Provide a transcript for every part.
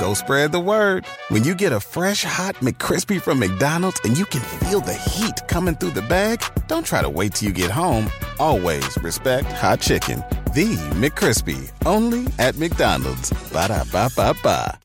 go spread the word. When you get a fresh hot McCrispy from McDonald's and you can feel the heat coming through the bag, don't try to wait till you get home. Always respect hot chicken. The McCrispy, only at McDonald's. Ba da ba ba ba.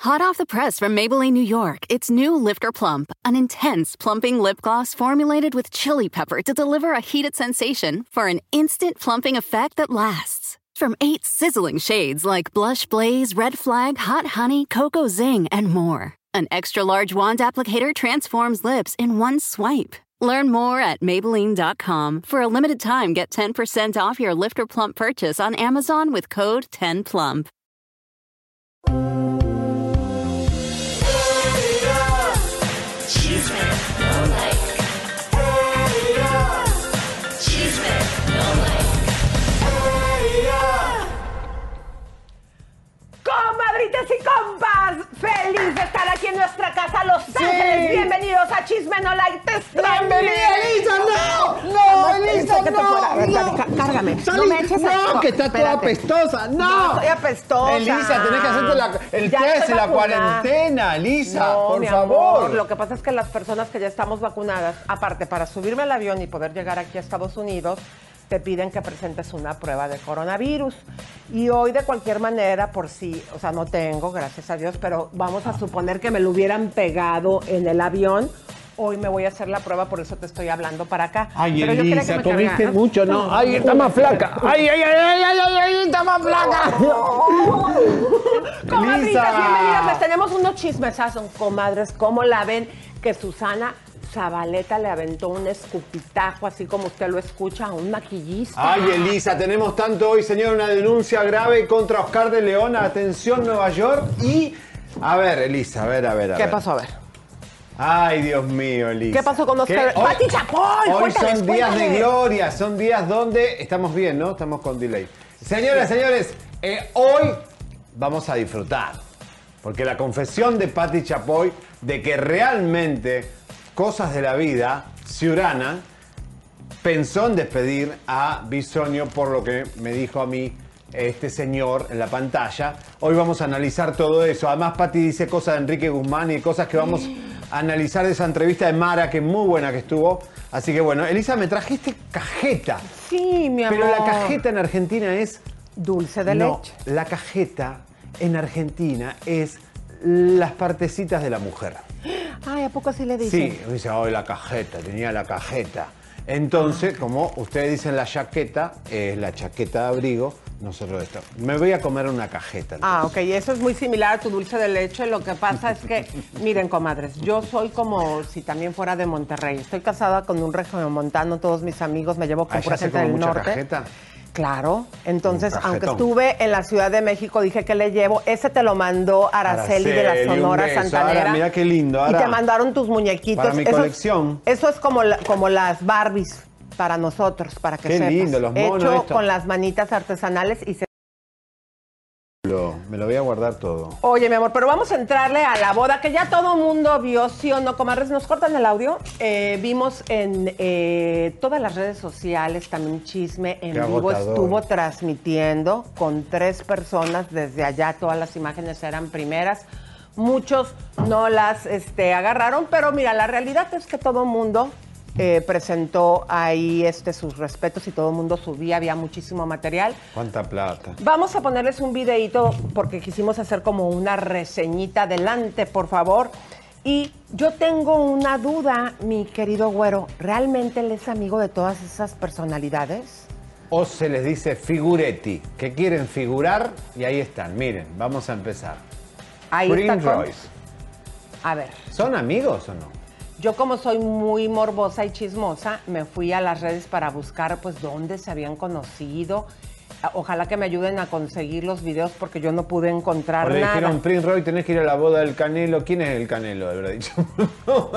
Hot off the press from Maybelline, New York, it's new Lifter Plump, an intense plumping lip gloss formulated with chili pepper to deliver a heated sensation for an instant plumping effect that lasts. From eight sizzling shades like Blush Blaze, Red Flag, Hot Honey, Cocoa Zing, and more, an extra large wand applicator transforms lips in one swipe. Learn more at Maybelline.com. For a limited time, get 10% off your Lifter Plump purchase on Amazon with code 10PLUMP. Y compas, feliz de estar aquí en nuestra casa Los Ángeles. Bienvenidos a Chisme No Like. Te extrañé. ¡Bienvenida, Elisa! ¡No! ¡No, Elisa, que no! fuera. A ver, no. dale, cárgame. No me eches No, esto. que está toda apestosa. No, ¡No! estoy apestosa. Elisa, tenés que hacerte la- el Ya test la cuarentena, Elisa, No, por mi favor. amor, Lo que pasa es que las personas que ya estamos vacunadas, aparte para subirme al avión y poder llegar aquí a Estados Unidos, te piden que presentes una prueba de coronavirus. Y hoy de cualquier manera, por si, o sea, no tengo, gracias a Dios, pero vamos a suponer que me lo hubieran pegado en el avión. Hoy me voy a hacer la prueba, por eso te estoy hablando para acá. Ay, Pero yo quería que Elisa, me comiste mucho, ¿no? Ay, está más flaca. Ay, ay, ay, ay, ay, ay, ay, está más flaca. Comadritas, bienvenidas. Les tenemos unos chismesazos, comadres. ¿Cómo la ven? Que Susana Zabaleta le aventó un escupitajo, así como usted lo escucha, a un maquillista. Ay, Elisa, tenemos tanto hoy, señor, una denuncia grave contra Oscar de León. Atención, Nueva York. Y, a ver, Elisa, a ver, a ver, a ¿Qué ver. pasó? A ver. Ay, Dios mío, Elisa. ¿Qué pasó con Oscar? ¿Qué? Hoy- ¡Pati Chapoy! Hoy Cuéntales, son días de gloria, son días donde estamos bien, ¿no? Estamos con delay. Señoras, señores, eh, hoy vamos a disfrutar. Porque la confesión de Patti Chapoy de que realmente cosas de la vida, Ciurana, pensó en despedir a Bisonio por lo que me dijo a mí este señor en la pantalla. Hoy vamos a analizar todo eso. Además, Patti dice cosas de Enrique Guzmán y cosas que vamos a analizar de esa entrevista de Mara, que es muy buena que estuvo. Así que bueno, Elisa, me trajiste cajeta. Sí, mi amor. Pero la cajeta en Argentina es... Dulce de no, leche. la cajeta en Argentina es las partecitas de la mujer. Ay, ¿a poco así le dicen? Sí, dice, hoy la cajeta, tenía la cajeta. Entonces, como ustedes dicen la chaqueta, es la chaqueta de abrigo, nosotros esto. Me voy a comer una cajeta. Ah, ok, eso es muy similar a tu dulce de leche. Lo que pasa es que, miren, comadres, yo soy como si también fuera de Monterrey. Estoy casada con un montano, todos mis amigos me llevo con Allá pura gente del mucha norte. cajeta. Claro, entonces, Un aunque estuve en la Ciudad de México, dije que le llevo. Ese te lo mandó Araceli, de la Sonora. Santanera. Ara, mira qué lindo, Y te mandaron tus muñequitos. Para mi Eso es- colección. Eso es como, la- como las Barbies para nosotros, para que Qué sepas. lindo, los monos Hecho con las manitas artesanales y se Me lo voy a guardar todo. Oye, mi amor, pero vamos a entrarle a la boda que ya todo mundo vio, sí o no, comadres. Nos cortan el audio. Eh, vimos en eh, todas las redes sociales también chisme en Qué vivo. agotador. Estuvo transmitiendo con tres personas desde allá. Todas las imágenes eran primeras. Muchos no las este, agarraron, pero mira, la realidad es que todo mundo eh, presentó ahí este, sus respetos y todo el mundo subía, había muchísimo material. ¿Cuánta plata? Vamos a ponerles un videito porque quisimos hacer como una reseñita. Adelante, por favor. Y yo tengo una duda, mi querido güero. ¿Realmente él es amigo de todas esas personalidades? O se les dice figuretti, que quieren figurar y ahí están. Miren, vamos a empezar. Ahí Prince está. con- Royce. A ver, ¿Son amigos o no? Yo como soy muy morbosa y chismosa, me fui a las redes para buscar pues dónde se habían conocido. Ojalá que me ayuden a conseguir los videos porque yo no pude encontrar le nada. dijeron, Prince Roy, tenés que ir a la boda del Canelo. ¿Quién es el Canelo? Habrá dicho.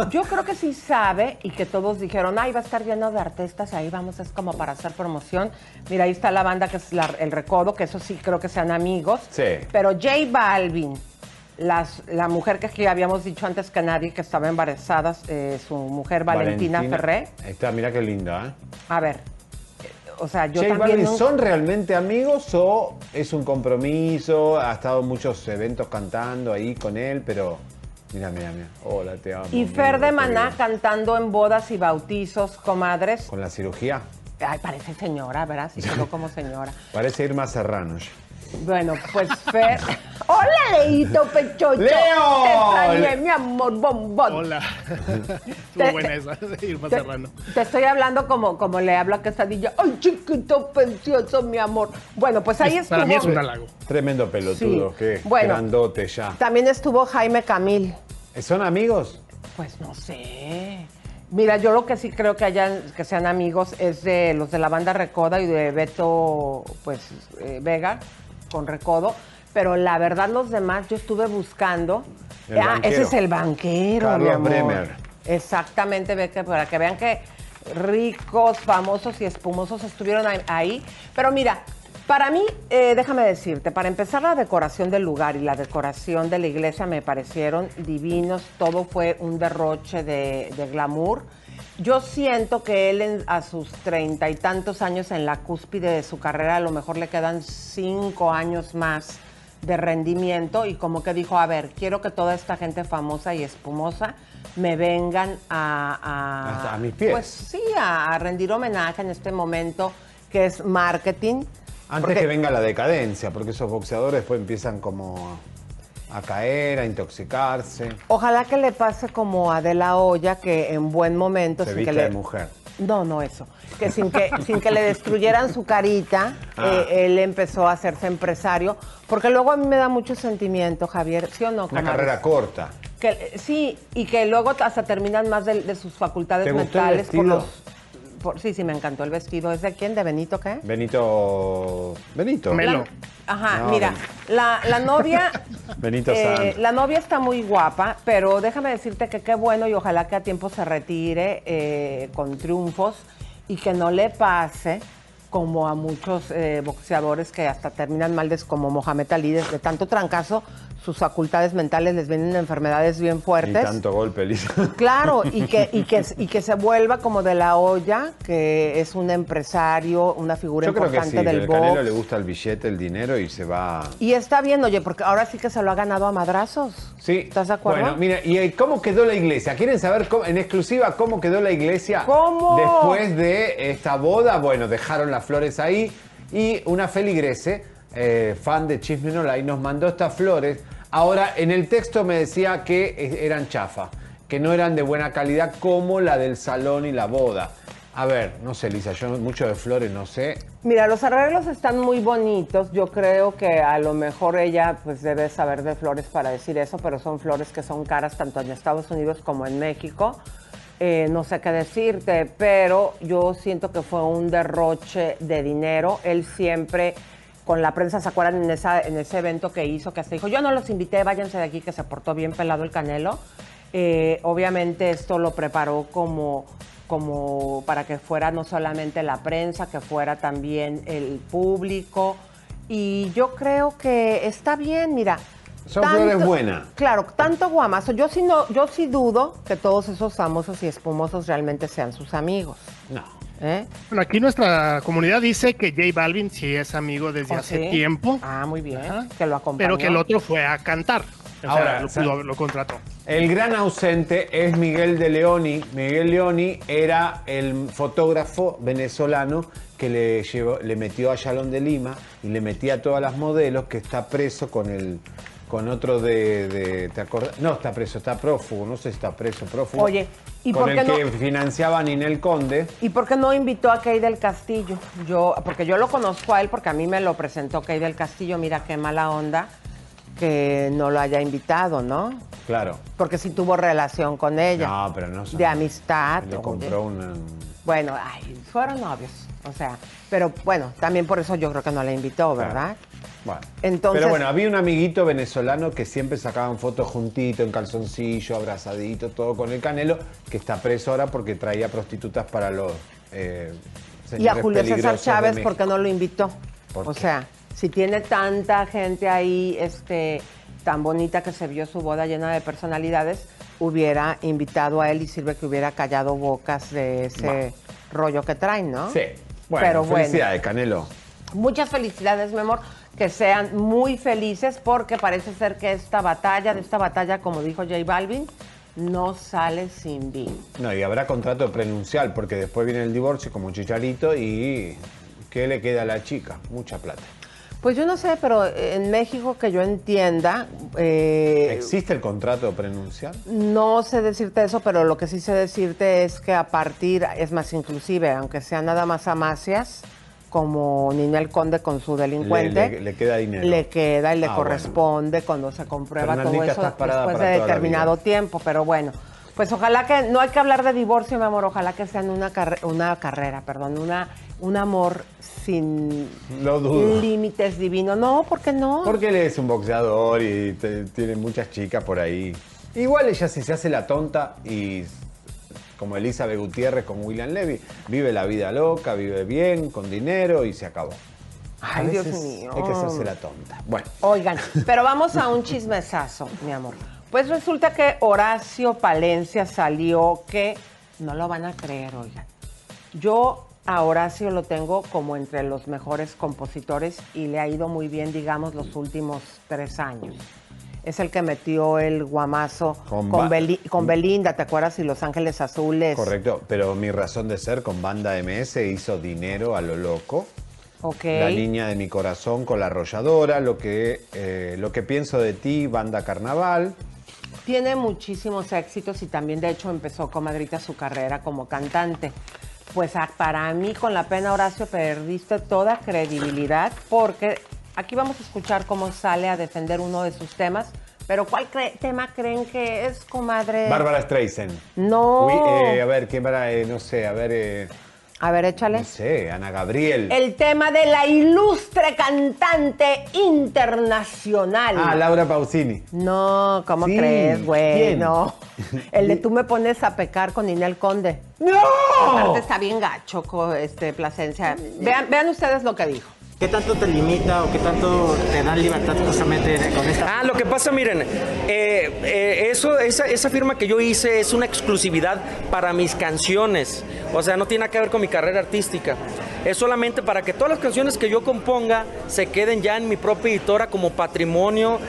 Yo creo que sí sabe y que todos dijeron, ay, va a estar lleno de artistas, ahí vamos, es como para hacer promoción. Mira, ahí está la banda que es la- el Recodo, que eso sí creo que sean amigos. Sí. Pero J Balvin, las- la mujer que aquí habíamos dicho antes que nadie que estaba embarazada, eh, su mujer Valentina, Ferré. Ahí está, mira qué linda, ¿eh? A ver, o sea, yo J también... Balvin, ¿son realmente amigos o es un compromiso? Ha estado en muchos eventos cantando ahí con él, pero mira, mira, mira. Hola, te amo. Y Fer de Maná cantando en bodas y bautizos, comadres. Con la cirugía. Ay, parece señora, ¿verdad? Sí, quedó como señora. Parece Irma Serrano. Bueno, pues Fer... ¡Hola, Leito Pechocho! ¡Leo! Te extrañé, mi amor, bombón. Hola. Te- Estuvo buena esa, Irma Te, Serrano. te estoy hablando como, como le hablo a Quesadilla. ¡Ay, chiquito, precioso, mi amor! Bueno, pues ahí estuvo... Para mí es un halago. Tremendo pelotudo, Sí. qué Bueno. grandote ya. También estuvo Jaime Camil. ¿Son amigos? Pues no sé. Mira, yo lo que sí creo que hayan, que sean amigos es de los de la banda Recoda y de Beto, pues, eh, Vega, con Recodo. Pero la verdad, los demás, yo estuve buscando. El ah, banquero. ese es el banquero, mi Carlos amor. Bremer. Exactamente, para que vean que ricos, famosos y espumosos estuvieron ahí- ahí. Pero mira, para mí, eh, déjame decirte, para empezar la decoración del lugar y la decoración de la iglesia me parecieron divinos, todo fue un derroche de, de glamour. Yo siento que él en- a sus treinta y tantos años en la cúspide de su carrera, a lo mejor le quedan cinco años más de rendimiento y como que dijo, a ver, quiero que toda esta gente famosa y espumosa me vengan a... a- Hasta a mis pies. Pues sí, a, a rendir homenaje en este momento que es marketing. Antes Porque- que venga la decadencia, porque esos boxeadores después empiezan como a caer, a intoxicarse. Ojalá que le pase como a De La Hoya, que en buen momento... Se sin que le- de mujer. No, no eso. Que sin que, sin que le destruyeran su carita, Ah. eh, él empezó a hacerse empresario. Porque luego a mí me da mucho sentimiento, Javier, ¿sí o no? Una carrera corta. Que, sí, y que luego hasta terminan más de, de sus facultades ¿Te gustó el mentales por los. Por- sí, sí, me encantó el vestido. ¿Es de quién? ¿De Benito qué? Benito. Benito. Melo. Ajá, No, mira, la, la novia. Benito eh, Sanz. La novia está muy guapa, pero déjame decirte que qué bueno y ojalá que a tiempo se retire eh, con triunfos y que no le pase como a muchos eh, boxeadores que hasta terminan mal, como Mohamed Ali, de, tanto trancazo, sus facultades mentales les vienen enfermedades bien Y fuertes. tanto golpe, Lisa. Claro, y que, y, que, y que se vuelva como de la olla, que es un empresario, una figura Yo creo que importante sí, que del box. Canelo le gusta el billete, el dinero y se va. Y está bien, oye, porque ahora sí que se lo ha ganado a madrazos. Sí. ¿Estás de acuerdo? Bueno, mira, ¿y cómo quedó la iglesia? ¿Quieren saber cómo- en exclusiva cómo quedó la iglesia? ¿Cómo? Después de esta boda, bueno, dejaron flores ahí y una feligrese, eh, fan de Chisme Like, nos mandó estas flores. Ahora, en el texto me decía que eran chafa, que no eran de buena calidad como la del salón y la boda. A ver, no sé, Lisa, yo mucho de flores no sé. Mira, los arreglos están muy bonitos. Yo creo que a lo mejor ella pues debe saber de flores para decir eso, pero son flores que son caras tanto en Estados Unidos como en México. Eh, no sé qué decirte, pero yo siento que fue un derroche de dinero. Él siempre con la prensa, ¿se acuerdan en, en ese evento que hizo? Que hasta dijo, yo no los invité, váyanse de aquí, que se portó bien pelado el canelo. Eh, obviamente esto lo preparó como, como para que fuera no solamente la prensa, que fuera también el público. Y yo creo que está bien, mira. Son flores buenas. Claro, tanto guamazo. Yo sí, no, yo sí dudo que todos esos famosos y espumosos realmente sean sus amigos. No. ¿eh? Bueno, aquí nuestra comunidad dice que J Balvin sí es amigo desde ¿Oh, hace sí? tiempo, Ah, muy bien. Ajá. Que lo acompañó. pero que el otro fue a cantar. O sea, Ahora, lo, sea- lo contrató. El gran ausente es Miguel de Leoni. Miguel Leoni era el fotógrafo venezolano que le, llevó, le metió a Yalón de Lima y le metía a todas las modelos que está preso con el con otro de, de- ¿te acordás? No, está preso, está prófugo, no sé si está preso, prófugo. Oye, ¿y con por el qué no- que financiaba a Ninel Conde. ¿Y por qué no invitó a Kay del Castillo? Yo, porque yo lo conozco a él porque a mí me lo presentó Kay del Castillo. Mira qué mala onda que no lo haya invitado, ¿no? Claro. Porque sí tuvo relación con ella. No, pero no son- De amistad. Le compró una. Bueno, ay, fueron novios. O sea, pero bueno, también por eso yo creo que no la invitó, ¿verdad? Bueno. Entonces- Pero bueno, había un amiguito venezolano que siempre sacaban fotos juntito, en calzoncillo, abrazadito, todo con el canelo, que está preso ahora porque traía prostitutas para los eh, Y a Julio César Chávez, México. ¿por qué no lo invitó? ¿Por o qué? sea, si tiene tanta gente ahí, este, tan bonita que se vio su boda llena de personalidades, hubiera invitado a él y sirve que hubiera callado bocas de ese rollo que traen, ¿no? Sí. Bueno, Pero bueno. felicidades, Canelo. Muchas felicidades, mi amor. Que sean muy felices porque parece ser que esta batalla, de esta batalla, como dijo J Balvin, no sale sin bien. No, y habrá contrato prenuncial, porque después viene el divorcio como chicharito y ¿qué le queda a la chica? Mucha plata. Pues yo no sé, pero en México que yo entienda, eh, ¿Existe el contrato prenuncial? no sé decirte eso, pero lo que sí sé decirte es que a partir, es más inclusive, aunque sea nada más amacias, como Ninel Conde con su delincuente, Le- le- le queda dinero. le queda y le Ah, corresponde cuando se comprueba todo eso después de determinado tiempo, pero bueno. Pues ojalá que, no hay que hablar de divorcio, mi amor, ojalá que sean una, carre- una carrera, perdón, una, un amor sin dudo. límites divinos. No, ¿por qué no? Porque él es un boxeador y te- tiene muchas chicas por ahí. Igual ella si se hace la tonta y como Elizabeth Gutiérrez con William Levy, vive la vida loca, vive bien, con dinero y se acabó. Ay, Dios mío. Hay que hacerse la tonta. Bueno, Oigan, pero vamos a un chismesazo, mi amor. Pues resulta que Horacio Palencia salió que no lo van a creer, oigan. Yo a Horacio lo tengo como entre los mejores compositores y le ha ido muy bien, digamos, los últimos tres años. Es el que metió el guamazo Con con, ba- Beli- con Belinda, ¿te acuerdas? Y Los Ángeles Azules. correcto. Pero mi razón de ser con Banda MS hizo dinero a lo loco. Ok. La niña de mi corazón con la arrolladora, lo que, eh, lo que pienso de ti, Banda Carnaval. Tiene muchísimos éxitos y también de hecho empezó comadrita su carrera como cantante. Pues para mí con la pena Horacio perdiste toda credibilidad porque aquí vamos a escuchar cómo sale a defender uno de sus temas. Pero ¿cuál cre- tema creen que es, comadre? Bárbara Streisand. No. Uy, eh, a ver, ¿qué para? eh, no sé, a ver, eh, A ver, échale. no sé, Ana Gabriel. El tema de la ilustre cantante internacional. Ah, Laura Pausini. No, ¿cómo Sí, crees, güey? ¿quién? No. El de tú me pones a pecar con Inel Conde. ¡No! Aparte está bien gacho, este, Plasencia. Vean, vean ustedes lo que dijo. ¿Qué tanto te limita o qué tanto te dan libertad justamente con esta? Ah, lo que pasa, miren, eh, eh, eso, esa, esa firma que yo hice es una exclusividad para mis canciones. O sea, no tiene nada que ver con mi carrera artística. Es solamente para que todas las canciones que yo componga se queden ya en mi propia editora como patrimonio.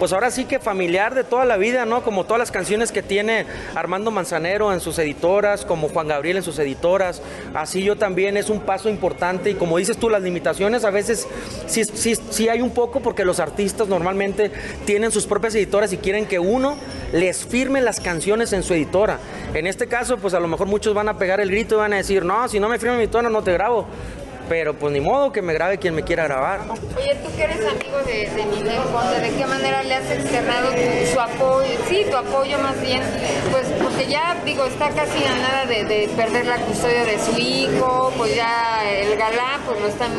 Pues ahora sí que familiar de toda la vida, ¿no? Como todas las canciones que tiene Armando Manzanero en sus editoras, como Juan Gabriel en sus editoras. Así yo también es un paso importante y como dices tú, las limitaciones a veces sí, sí, sí hay un poco porque los artistas normalmente tienen sus propias editoras y quieren que uno les firme las canciones en su editora. En este caso, pues a lo mejor muchos van a pegar el grito y van a decir, no, si no me firma mi editora no te grabo. Pero pues ni modo que me grabe quien me quiera grabar. Oye, tú que eres amigo de, de Ninel Conde, ¿de qué manera le has externado tu- su apoyo? Sí, tu apoyo más bien, pues porque ya, digo, está casi a nada de, de perder la custodia de su hijo, pues ya el galán, pues lo están,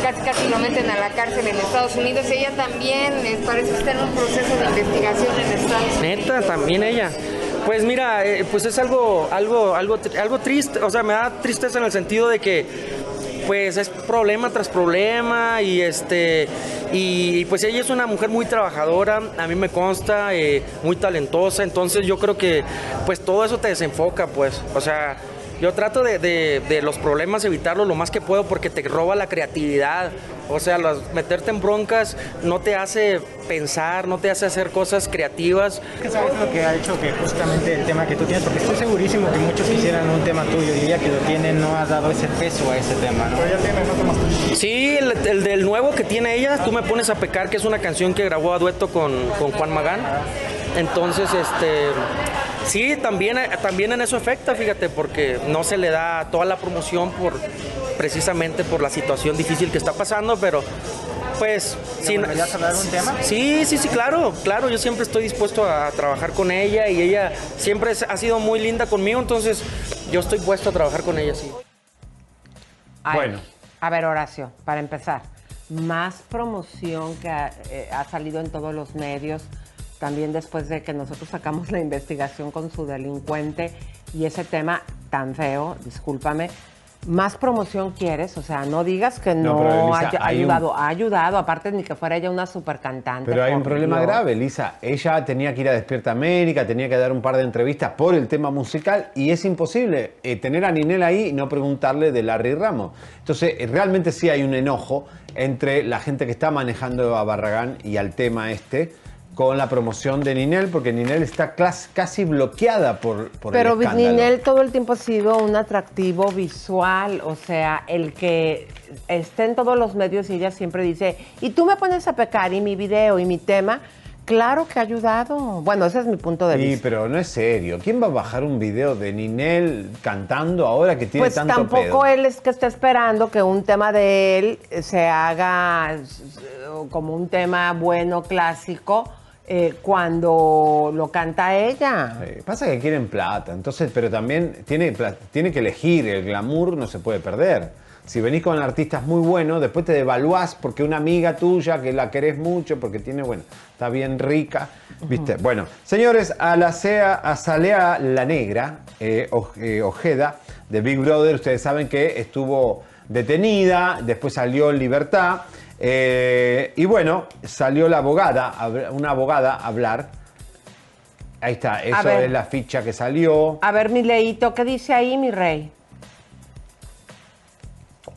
casi casi lo meten a la cárcel en Estados Unidos. Ella también parece estar en un proceso de investigación en Estados Unidos. Neta, también ella. Pues mira, eh, pues es algo, algo, algo, algo triste, o sea, me da tristeza en el sentido de que pues es problema tras problema y este y pues ella es una mujer muy trabajadora, a mí me consta, eh, muy talentosa, entonces yo creo que pues todo eso te desenfoca, pues, o sea, yo trato de, de- de los problemas evitarlos lo más que puedo porque te roba la creatividad. O sea, los- meterte en broncas no te hace pensar, no te hace hacer cosas creativas. ¿Qué sabes lo que ha hecho que justamente el tema que tú tienes? Porque estoy segurísimo que muchos quisieran un tema tuyo y ella que lo tiene no ha dado ese peso a ese tema, ¿no? Pero ella tiene otro más Sí, el, el del nuevo que tiene ella, Tú me pones a pecar, que es una canción que grabó a dueto con, con Juan Magán. Entonces, este, sí, también, también en eso afecta, fíjate, porque no se le da toda la promoción por precisamente por la situación difícil que está pasando, pero pues a hablar de un tema? Sí, sí, sí, claro, claro, yo siempre estoy dispuesto a trabajar con ella y ella siempre ha sido muy linda conmigo, entonces yo estoy puesto a trabajar con ella, sí. Ay, Bueno. A ver, Horacio, para empezar, más promoción que ha, eh, ha salido en todos los medios, también después de que nosotros sacamos la investigación con su delincuente y ese tema tan feo, discúlpame, Más promoción quieres, o sea, no digas que No, ha un- ayudado, ha ayudado, aparte ni que fuera ella una super cantante. Pero hay un problema grave, Lisa. Ella tenía que ir a Despierta América, tenía que dar un par de entrevistas por el tema musical y es imposible eh, tener a Ninel ahí y no preguntarle de Larry Ramos. Entonces, eh, realmente sí hay un enojo entre la gente que está manejando a Barragán y al tema este con la promoción de Ninel, porque Ninel está casi bloqueada por, por Pero el escándalo. Ninel todo el tiempo ha sido un atractivo visual, o sea, el que esté en todos los medios y ella siempre dice, y tú me pones a pecar y mi video y mi tema, claro que ha ayudado. Bueno, ese es mi punto de Sí, vista. pero no es serio. ¿Quién va a bajar un video de Ninel cantando ahora que tiene Pues tanto tampoco pedo? él es que esté esperando que un tema de él se haga como un tema bueno, clásico, eh, cuando lo canta ella. Pasa que quieren plata, entonces, pero también tiene, tiene que elegir, el glamour no se puede perder. Si venís con artistas muy buenos, después te devaluás porque una amiga tuya que la querés mucho, porque tiene, bueno, está bien rica, ¿viste? Bueno, señores, a la sea, a Salea la Negra, eh, eh, Ojeda, de Big Brother, ustedes saben que estuvo detenida, después salió en libertad, eh, y bueno, salió la abogada, una abogada a hablar. Ahí está, eso ver. es la ficha que salió. A ver, mi Leito, ¿qué dice ahí, mi rey?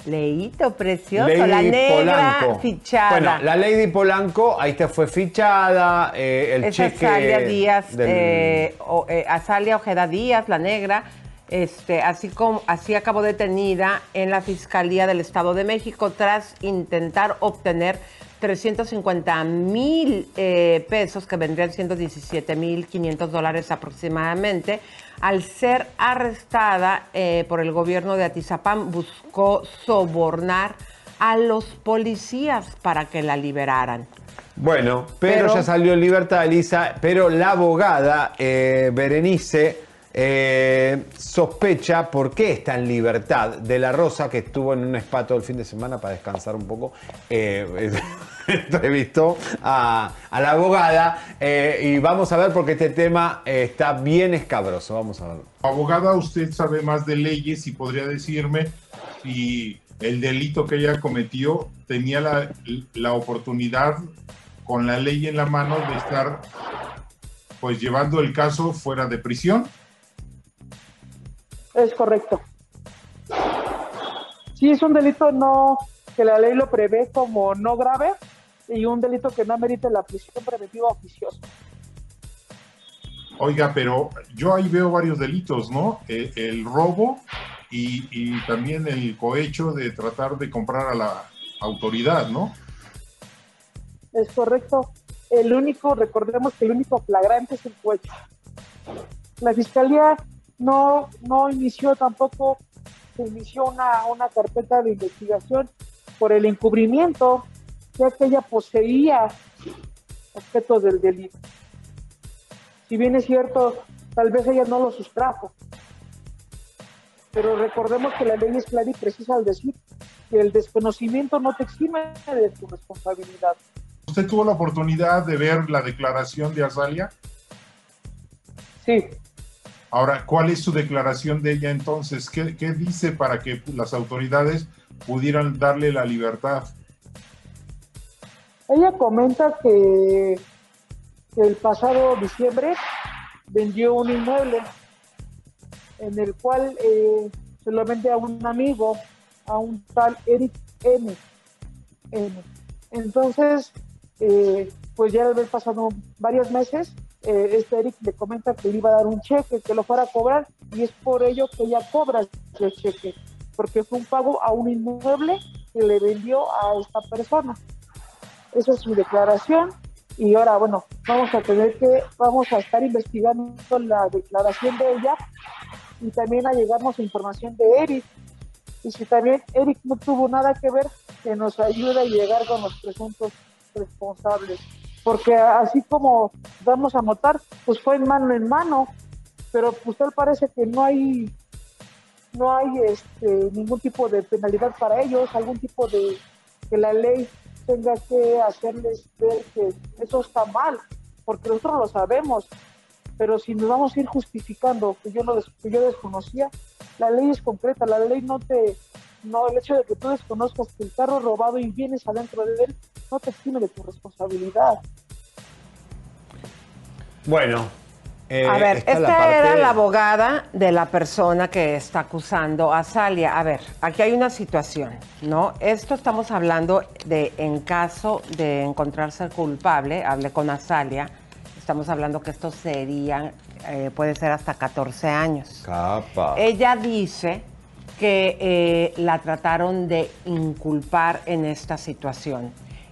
Leito, precioso, la negra fichada. Bueno, la Lady Polanco, ahí te fue fichada, eh, el es cheque. Azalia Díaz, del- eh, o- eh, Azalia Ojeda Díaz, la negra, este, así como así acabó detenida en la Fiscalía del Estado de México tras intentar obtener 350 mil eh, pesos, que vendrían siendo 17 mil 500 dólares aproximadamente. Al ser arrestada eh, por el gobierno de Atizapán, buscó sobornar a los policías para que la liberaran. Bueno, pero, Pero- ya salió en libertad, Elisa, pero la abogada eh, Berenice eh, sospecha por qué está en libertad de la Rosa, que estuvo en un spa todo el fin de semana para descansar un poco. eh, entrevistó a, a la abogada eh, y vamos a ver porque este tema eh, está bien escabroso. Vamos a ver. Abogada, usted sabe más de leyes y podría decirme si el delito que ella cometió tenía la oportunidad con la ley en la mano de estar pues llevando el caso fuera de prisión. Es correcto. Sí, es un delito no que la ley lo prevé como no grave y un delito que no merite la prisión preventiva oficiosa. Oiga, pero yo ahí veo varios delitos, ¿no? Eh, el robo y, y también el cohecho de tratar de comprar a la autoridad, ¿no? Es correcto. El único, recordemos que el único flagrante es el cohecho. La fiscalía no, no inició tampoco, se inició una, una carpeta de investigación por el encubrimiento, ya que ella poseía objetos del delito. Si bien es cierto, tal vez ella no lo sustrajo, pero recordemos que la ley es clara y precisa al decir que el desconocimiento no te exime de tu responsabilidad. ¿Usted tuvo la oportunidad de ver la declaración de Azalia? Sí. Ahora, ¿cuál es su declaración de ella entonces? ¿Qué, dice para que las autoridades pudieran darle la libertad? Ella comenta que, el pasado diciembre vendió un inmueble en el cual eh, se lo vende a un amigo, a un tal Eric M. M. Entonces, eh, pues ya haber pasado varios meses, eh, este Eric le comenta que le iba a dar un cheque, que lo fuera a cobrar, y es por ello que ella cobra ese cheque, porque fue un pago a un inmueble que le vendió a esta persona. Esa es su declaración. Y ahora, bueno, vamos a tener que, vamos a estar investigando la declaración de ella y también a llegarnos información de Eric. Y si también Eric no tuvo nada que ver, que nos ayude a llegar con los presuntos responsables. Porque así como vamos a notar, pues fue en mano en mano, pero pues tal parece que no hay no hay este, ningún tipo de penalidad para ellos, algún tipo de que la ley tenga que hacerles ver que eso está mal, porque nosotros lo sabemos, pero si nos vamos a ir justificando que yo, no que yo desconocía, la ley es concreta, la ley no te, No, el hecho de que tú desconozcas que el carro robado y vienes adentro de él, no te exime de tu responsabilidad. Bueno. eh, a ver, esta la parte- era la abogada de la persona que está acusando a Salia. A ver, aquí hay una situación, ¿no? Esto estamos hablando de en caso de encontrarse culpable, hablé con Azalia, estamos hablando que esto sería, eh, puede ser hasta 14 años. Capa. Ella dice que eh, la trataron de inculpar en esta situación.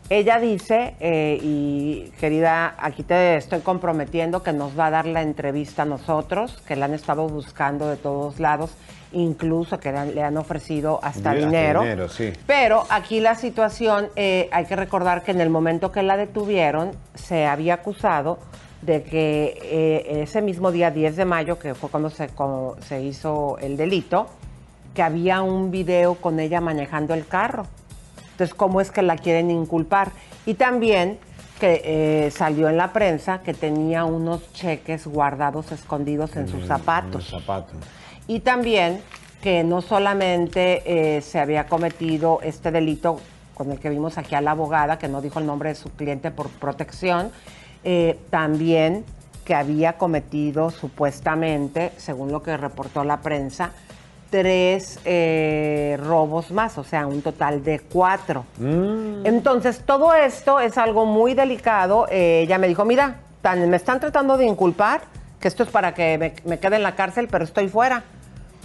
Ella dice, eh, y querida, aquí te estoy comprometiendo que nos va a dar la entrevista a nosotros, que la han estado buscando de todos lados, incluso que le han- ofrecido hasta dinero. dinero, sí. Pero aquí la situación, eh, hay que recordar que en el momento que la detuvieron, se había acusado de que eh, ese mismo día 10 de mayo, que fue cuando se hizo el delito, que había un video con ella manejando el carro. Entonces, ¿cómo es que la quieren inculpar? Y también que eh, salió en la prensa que tenía unos cheques guardados escondidos en sus zapatos. Zapatos. Y también que no solamente eh, se había cometido este delito con el que vimos aquí a la abogada, que no dijo el nombre de su cliente por protección, eh, también que había cometido supuestamente, según lo que reportó la prensa, tres eh, robos más, o sea, un total de cuatro. Entonces, todo esto es algo muy delicado. Eh, ella me dijo, mira, tan- me están tratando de inculpar, que esto es para que me, me quede en la cárcel, pero estoy fuera.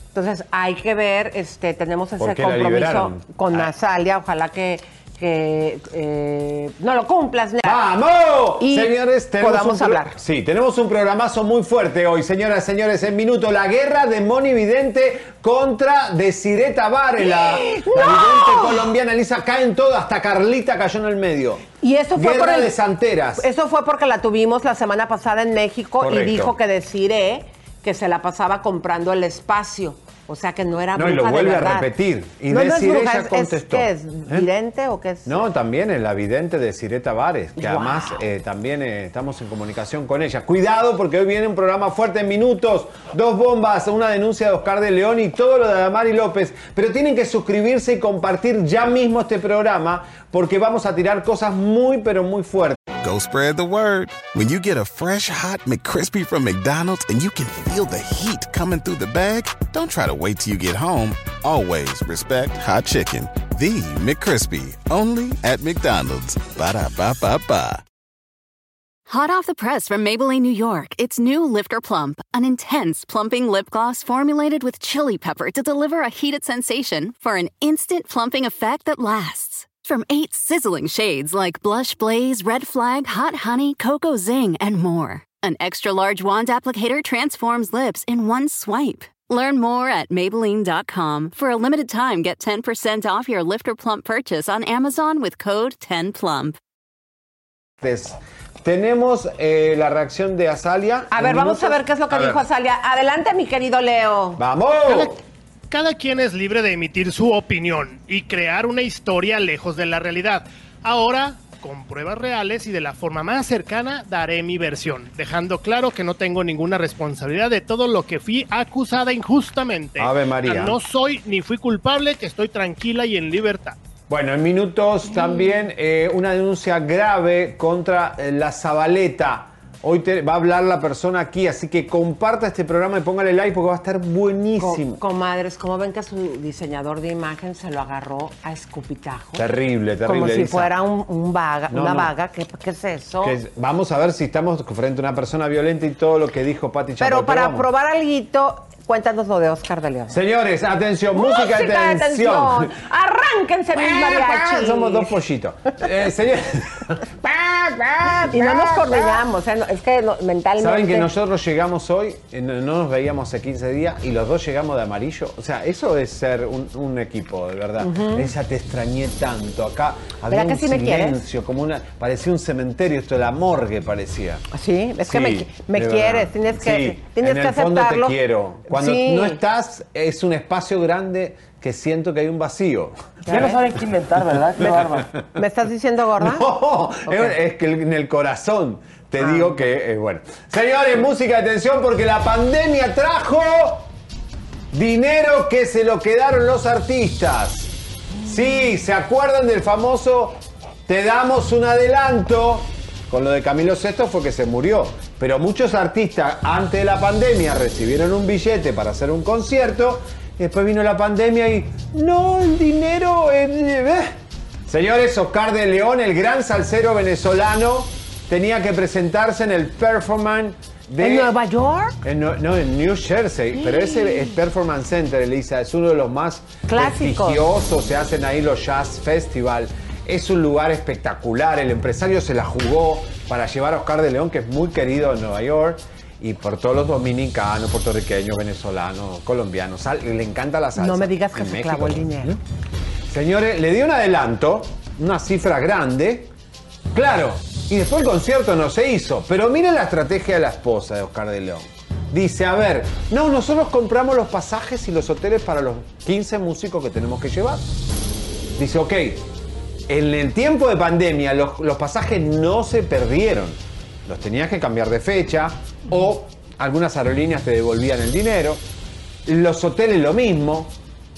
Entonces, hay que ver, este, tenemos ese ¿Por qué la compromiso con Ah. Nazalia, ojalá que, que, eh, no lo cumplas. ¡Vamos! Y Señores, tenemos podamos un hablar. Sí, tenemos un programazo muy fuerte hoy, señoras, señores, en minuto. La guerra de Moni Vidente contra Desiree Tabaré, la, la vidente colombiana. Elisa, caen todo, hasta Carlita cayó en el medio. Y eso fue Guerra por el- de santeras. Eso fue porque la tuvimos la semana pasada en México Correcto. y dijo que deciré que se la pasaba comprando el espacio. O sea que no era No, y bruja lo vuelve de a repetir. Y no, no es Desiree bruja, ya es- es- contestó. ¿Qué es? ¿Eh? ¿Vidente o qué es? No, también es la vidente de Sireta Vares, que Wow. además eh, también eh, estamos en comunicación con ella. Cuidado porque hoy viene un programa fuerte en minutos, dos bombas, una denuncia de Oscar de León y todo lo de Adamari López. Pero tienen que suscribirse y compartir ya mismo este programa porque vamos a tirar cosas muy pero muy fuertes. Spread the word. When you get a fresh hot McCrispy from McDonald's and you can feel the heat coming through the bag, don't try to wait till you get home. Always respect hot chicken. The McCrispy, only at McDonald's. Ba da ba ba ba. Hot off the press from Maybelline, New York, it's new Lifter Plump, an intense plumping lip gloss formulated with chili pepper to deliver a heated sensation for an instant plumping effect that lasts. From eight sizzling shades like Blush Blaze, Red Flag, Hot Honey, Cocoa Zing, and more. An extra large wand applicator transforms lips in one swipe. Learn more at Maybelline.com. For a limited time, get 10% off your Lifter Plump purchase on Amazon with code 10PLUMP. Tenemos eh, la reacción de Azalia. A ver, vamos a ver qué es lo que A dijo ver. Azalia. Adelante, mi querido Leo. ¡Vamos! Cada, quien es libre de emitir su opinión y crear una historia lejos de la realidad. Ahora, con pruebas reales y de la forma más cercana, daré mi versión, dejando claro que no tengo ninguna responsabilidad de todo lo que fui acusada injustamente. Ave María. No soy ni fui culpable, que estoy tranquila y en libertad. Bueno, en minutos también eh, una denuncia grave contra eh, la Zabaleta. Hoy te- va a hablar la persona aquí, así que comparta este programa y póngale like porque va a estar buenísimo. Co- comadres, ¿cómo ven que su diseñador de imagen se lo agarró a escupitajo? Terrible, terrible. Como si Elisa. fuera un, un vaga, No, una no. vaga. ¿Qué, qué es eso? Que vamos a ver si estamos frente a una persona violenta y todo lo que dijo Pati Chapoy. Pero para probar algo, cuéntanos lo de Oscar de León. Señores, atención, música, de tensión. Arránquense mis mariachis. Somos dos pollitos. Eh, señores, Y no nos coordinamos, ¿eh? Es que mentalmente. ¿saben que nosotros llegamos hoy, eh, no no nos veíamos hace 15 días y los dos llegamos de amarillo? O sea, eso es ser un, un equipo, de verdad. Ujú. Esa te extrañé tanto. Acá había ¿Verdad que un quieres? silencio, como una, parecía un cementerio, esto de la morgue parecía. Sí, es que me, me quieres, tienes que, Sí, tienes en que el fondo aceptarlo. te quiero. Cuando Sí. no estás, es un espacio grande que siento que hay un vacío. Ya no saben qué inventar, ¿verdad? Qué. ¿Me estás diciendo gorda? No, es- es que en el corazón te Ah. digo que es bueno. Señores, música de tensión porque la pandemia trajo Dinero que se lo quedaron los artistas. Sí, ¿se acuerdan del famoso te damos un adelanto? Con lo de Camilo VI fue que se murió. Pero muchos artistas antes de la pandemia recibieron un billete para hacer un concierto. Y después vino la pandemia y. No, el dinero. eh, eh". Señores, Oscar de León, el gran salsero venezolano, tenía que presentarse en el performance de. ¿En Nueva York? En no, no, en New Jersey, pero ese es Performance Center, Elisa, es uno de los más Clásicos. prestigiosos, se hacen ahí los Jazz Festival. Es un lugar espectacular, el empresario se la jugó para llevar a Oscar de León, que es muy querido en Nueva York, y por todos los dominicanos, puertorriqueños, venezolanos, colombianos. Sal- le encanta la salsa. No me digas que En se México clavó el dinero. Señores, le di un adelanto, una cifra grande. Claro, y después el concierto no se hizo. Pero miren la estrategia de la esposa de Oscar de León. Dice, a ver, no, nosotros compramos los pasajes y los hoteles para los 15 músicos que tenemos que llevar. Dice, ok, en el tiempo de pandemia los, los pasajes no se perdieron. Los tenías que cambiar de fecha o algunas aerolíneas te devolvían el dinero. Los hoteles lo mismo.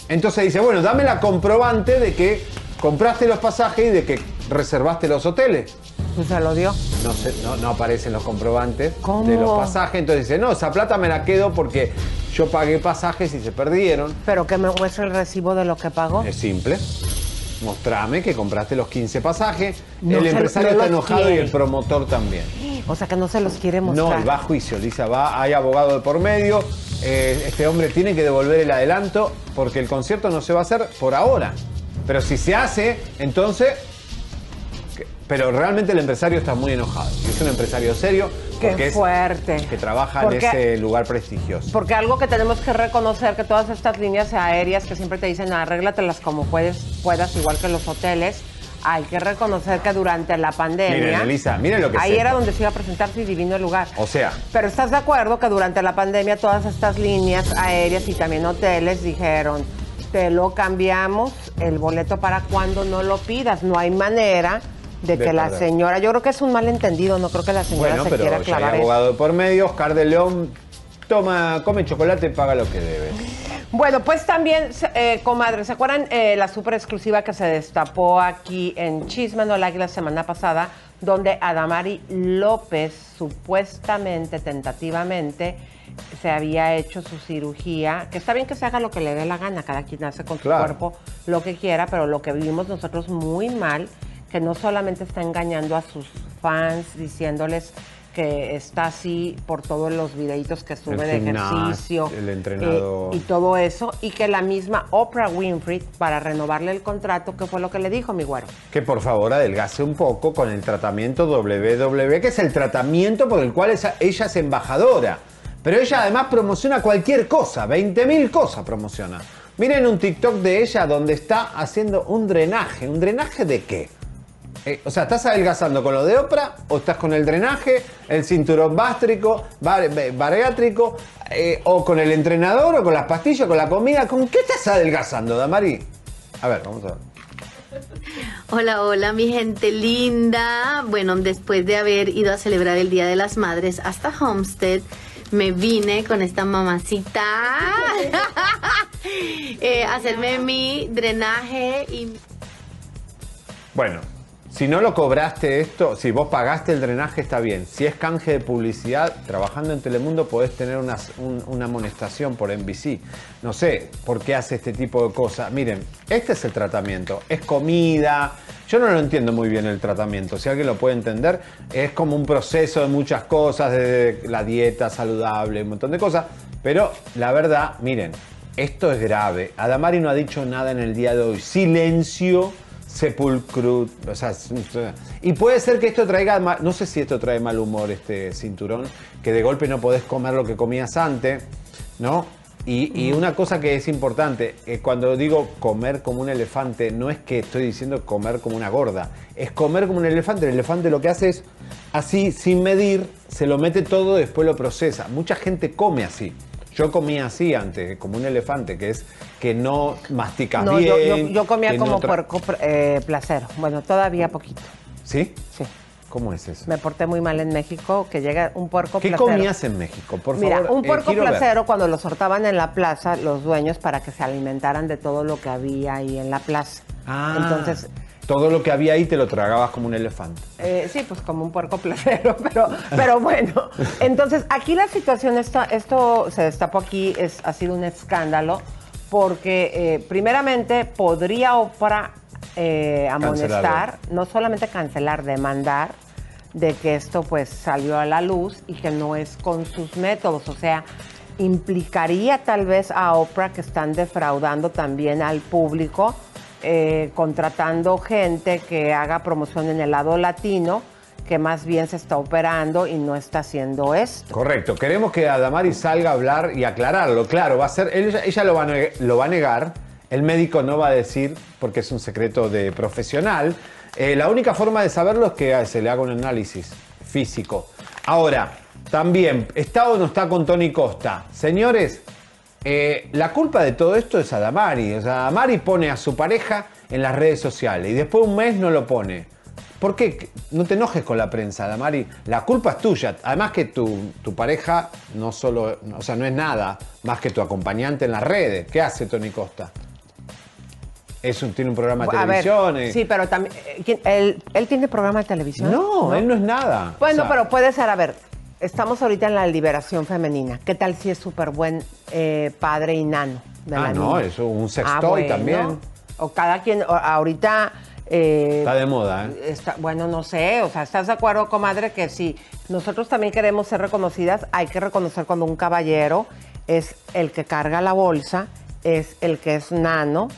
Entonces dice, bueno, dame la comprobante de que compraste los pasajes y de que reservaste los hoteles. Pues se lo dio. No, no, no aparecen los comprobantes ¿Cómo? de los pasajes. Entonces dice, no, esa plata me la quedo porque yo pagué pasajes y se perdieron. Pero que me muestre el recibo de lo que pagó. Es simple. Mostrame que compraste los 15 pasajes. No el empresario no está enojado y el promotor también. O sea que no se los quiere No, mostrar. y va a juicio, Lisa. Va, hay abogado de por medio. Eh, este hombre tiene que devolver el adelanto porque el concierto no se va a hacer por ahora. Pero si se hace, entonces. Pero realmente el empresario está muy enojado. Es un empresario serio Qué es fuerte. que trabaja Porque- en ese lugar prestigioso. Porque algo que tenemos que reconocer que todas estas líneas aéreas que siempre te dicen arréglatelas como puedes, puedas, igual que los hoteles, hay que reconocer que durante la pandemia. Miren, Elisa, miren lo que Ahí era donde se iba a presentar y divino lugar. O sea, Pero estás de acuerdo que durante la pandemia todas estas líneas aéreas y también hoteles dijeron, te lo cambiamos el boleto para cuando no lo pidas. No hay manera de De que la señora, yo creo que es un malentendido, no creo que la señora bueno, se pero quiera hay clavar eso. abogado por medio. Oscar de León toma, come chocolate paga lo que debe. Bueno, pues también, eh, comadre, ¿se acuerdan eh, la super exclusiva que se destapó aquí en Chisme no la semana pasada, donde Adamari López supuestamente, tentativamente, se había hecho su cirugía, que está bien que se haga lo que le dé la gana, cada quien hace con su Claro. cuerpo lo que quiera, pero lo que vivimos nosotros muy mal, que no solamente está engañando a sus fans diciéndoles que está así por todos los videitos que sube de ejercicio el entrenador. eh, y todo eso, y que la misma Oprah Winfrey, para renovarle el contrato, ¿qué fue lo que le dijo, mi güero? Que por favor adelgase un poco con el tratamiento WW, que es el tratamiento por el cual ella es embajadora. Pero ella además promociona cualquier cosa, 20.000 cosas promociona. Miren un TikTok de ella donde está haciendo un drenaje. ¿Un drenaje de qué? Eh, o sea, ¿estás adelgazando con lo de Oprah o estás con el drenaje, el cinturón bástrico, bar- bariátrico, eh, o con el entrenador, o con las pastillas, con la comida? ¿Con qué estás adelgazando, Damari? A ver, vamos a ver. Hola, hola, mi gente linda. Bueno, después de haber ido a celebrar el Día de las Madres hasta Homestead, me vine con esta mamacita eh, a hacerme mi drenaje y Bueno, si no lo cobraste esto, si vos pagaste el drenaje está bien. Si es canje de publicidad, trabajando en Telemundo podés tener una, un- una amonestación por NBC. No sé por qué hace este tipo de cosas. Miren, este es el tratamiento. Es comida. Yo no lo entiendo muy bien el tratamiento. Si alguien lo puede entender, es como un proceso de muchas cosas, de la dieta saludable, un montón de cosas. Pero la verdad, miren, esto es grave. Adamari no ha dicho nada en el día de hoy. Silencio sepulcro, o sea, y puede ser que esto traiga, ma- no sé si esto trae mal humor este cinturón, que de golpe no podés comer lo que comías antes, ¿no? Y, y una cosa que es importante, eh, cuando digo comer como un elefante, no es que estoy diciendo comer como una gorda, es comer como un elefante. El elefante lo que hace es, así, sin medir, se lo mete todo después lo procesa. Mucha gente come así. Yo comía así antes, como un elefante, que es que no masticas No, yo, bien. yo- yo comía no como tra- puerco eh, placero. Bueno, todavía poquito. ¿Sí? Sí. ¿Cómo es eso? Me porté muy mal en México, que llega un puerco ¿Qué placero. comías en México? Por Mira, favor. un eh, puerco ver. placero cuando los sortaban en la plaza los dueños para que se alimentaran de todo lo que había ahí en la plaza. Ah, Entonces, Todo lo que había ahí te lo tragabas como un elefante. Eh, sí, pues como un puerco placero, pero, pero bueno. Entonces, aquí la situación, está, esto se destapó aquí, es, ha sido un escándalo, porque eh, primeramente podría Oprah eh, amonestar, Cancelarlo. no solamente cancelar, demandar de que esto pues salió a la luz y que no es con sus métodos, o sea, implicaría tal vez a Oprah que están defraudando también al público, eh, contratando gente que haga promoción en el lado latino, que más bien se está operando y no está haciendo esto. Correcto. Queremos que Adamari salga a hablar y aclararlo. Claro, va a ser. Ella, ella lo, va a negar. El médico no va a decir porque es un secreto de profesional. Eh, la única forma de saberlo es que se le haga un análisis físico. Ahora, también, ¿está o no está con Tony Costa? Señores, eh, la culpa de todo esto es Adamari. O sea, Adamari pone a su pareja en las redes sociales y después un mes no lo pone. ¿Por qué? No te enojes con la prensa, Adamari. La culpa es tuya. Además que tu, tu pareja no solo, o sea, no es nada más que tu acompañante en las redes. ¿Qué hace Tony Costa? Es un, tiene un programa de A televisión. sí, pero también, eh, ¿quién- él, él tiene programa de televisión? No, él no es nada. Bueno, O sea, pero puede ser, a ver, estamos ahorita en la liberación femenina. ¿Qué tal si es súper buen eh, padre y nano de la Ah, no, niña? eso, un Ah, sextoy bueno. también. O cada quien, o- ahorita... eh, Está de moda, ¿eh? está- bueno, no sé, o sea, ¿estás de acuerdo, comadre, que si nosotros también queremos ser reconocidas, hay que reconocer cuando un caballero es el que carga la bolsa, es el que es nano,